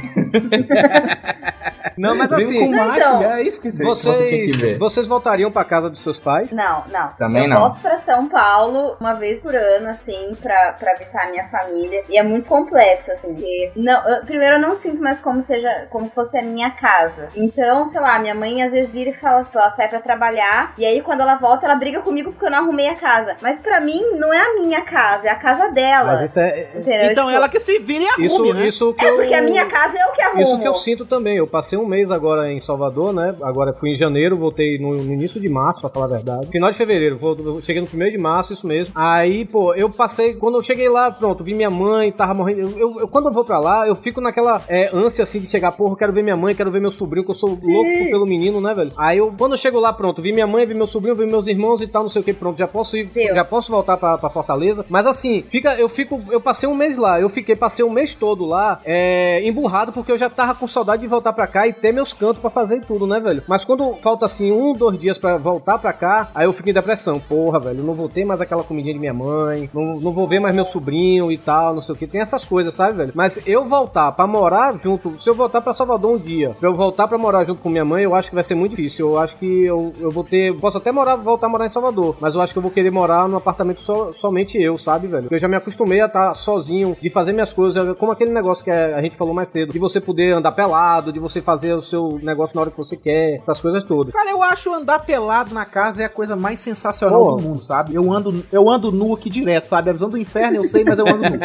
Não, mas assim, com macho, Então, é isso que você, que você tinha que vocês, ver. vocês voltariam pra casa dos seus pais? Não, não. Também eu não. volto pra São Paulo uma vez por ano, assim, pra, pra visitar a minha família. E é muito complexo, assim, porque. Não, eu- primeiro, eu não sinto mais como seja como se fosse a minha casa. Então, sei lá, minha mãe às vezes vira e fala, tipo, ela sai pra trabalhar. E aí, quando ela volta, ela briga comigo porque eu não arrumei a casa. Mas pra mim, não é a minha casa, é a casa dela. Mas isso é. Entendeu? Então Tipo, ela que se vire e arrume, Isso, né? isso que É eu. porque a minha casa é o que arrumo. Isso que eu sinto também. Eu passei um mês agora em Salvador, né? Agora fui em janeiro, voltei no, no início de março, pra falar a verdade. Final de fevereiro, vou- eu cheguei no primeiro de março, isso mesmo. Aí, pô, eu passei. Quando eu cheguei lá, pronto, vi minha mãe, tava morrendo. Eu, eu- eu- quando eu vou pra lá, eu fico naquela é, ânsia assim de chegar, porra, eu quero ver minha mãe, quero ver meu sobrinho, que eu sou louco pelo menino, né, velho? Aí eu, quando eu chego lá, pronto, vi minha mãe, vi meu sobrinho, vi meus irmãos e tal, não sei o que, pronto, já posso ir, Deu. já posso voltar pra, pra Fortaleza. Mas assim, fica, eu fico, eu passei um mês lá, eu fiquei, passei um mês todo lá, é, emburrado, porque eu já tava com saudade de voltar pra cá e ter meus cantos pra fazer e tudo, né, velho? Mas quando falta assim, um, dois dias pra voltar pra cá, aí eu fico em depressão. Porra, velho, não vou ter mais aquela comidinha de minha mãe, não, não vou ver mais meu sobrinho e tal, não sei o que. Tem essas coisas, sabe, velho? Mas eu voltar pra morar junto, se eu voltar pra Salvador um dia, pra eu voltar pra morar junto com minha mãe, eu acho que vai ser muito difícil. Eu acho que eu, eu vou ter. Posso até morar, voltar a morar em Salvador, mas eu acho que eu vou querer morar num apartamento só, somente eu, sabe, velho? Porque eu já me acostumei a estar sozinho, de fazer minhas coisas, como aquele negócio que a gente falou mais cedo, de você poder andar pelado, de você fazer o seu negócio na hora que você quer, essas coisas todas. Cara, eu acho andar pelado na casa é a coisa mais sensacional Pô. do mundo, sabe? Eu ando, eu ando nu aqui direto, sabe? A visão do inferno eu sei, mas eu ando nu.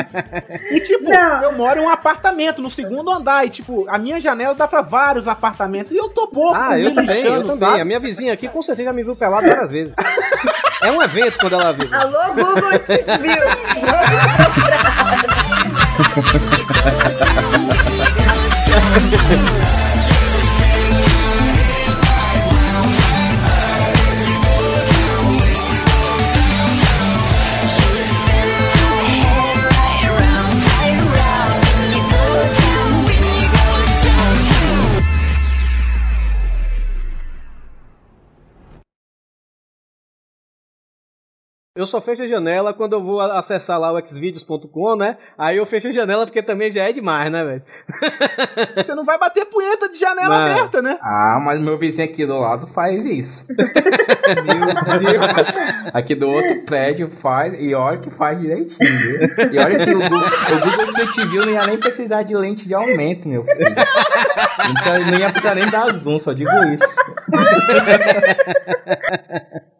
E tipo, Não. eu moro em um apartamento no segundo andar e tipo, a minha janela dá pra vários apartamentos e eu tô pouco Ah, me eu também, eu também. sabe? A minha vizinha aqui com certeza já me viu pelado várias vezes. É um evento quando ela viu. Alô, Google Street eu só fecho a janela quando eu vou acessar lá o xvideos.com, né? Aí eu fecho a janela porque também já é demais, né, velho? Você não vai bater punheta de janela Não. aberta, né? Ah, mas meu vizinho aqui do lado faz isso. Meu Deus. Aqui do outro prédio faz, e olha que faz direitinho, viu? E olha que o Google, o Google Street View não ia nem precisar de lente de aumento, meu filho. Então não ia precisar nem dar zoom, só digo isso.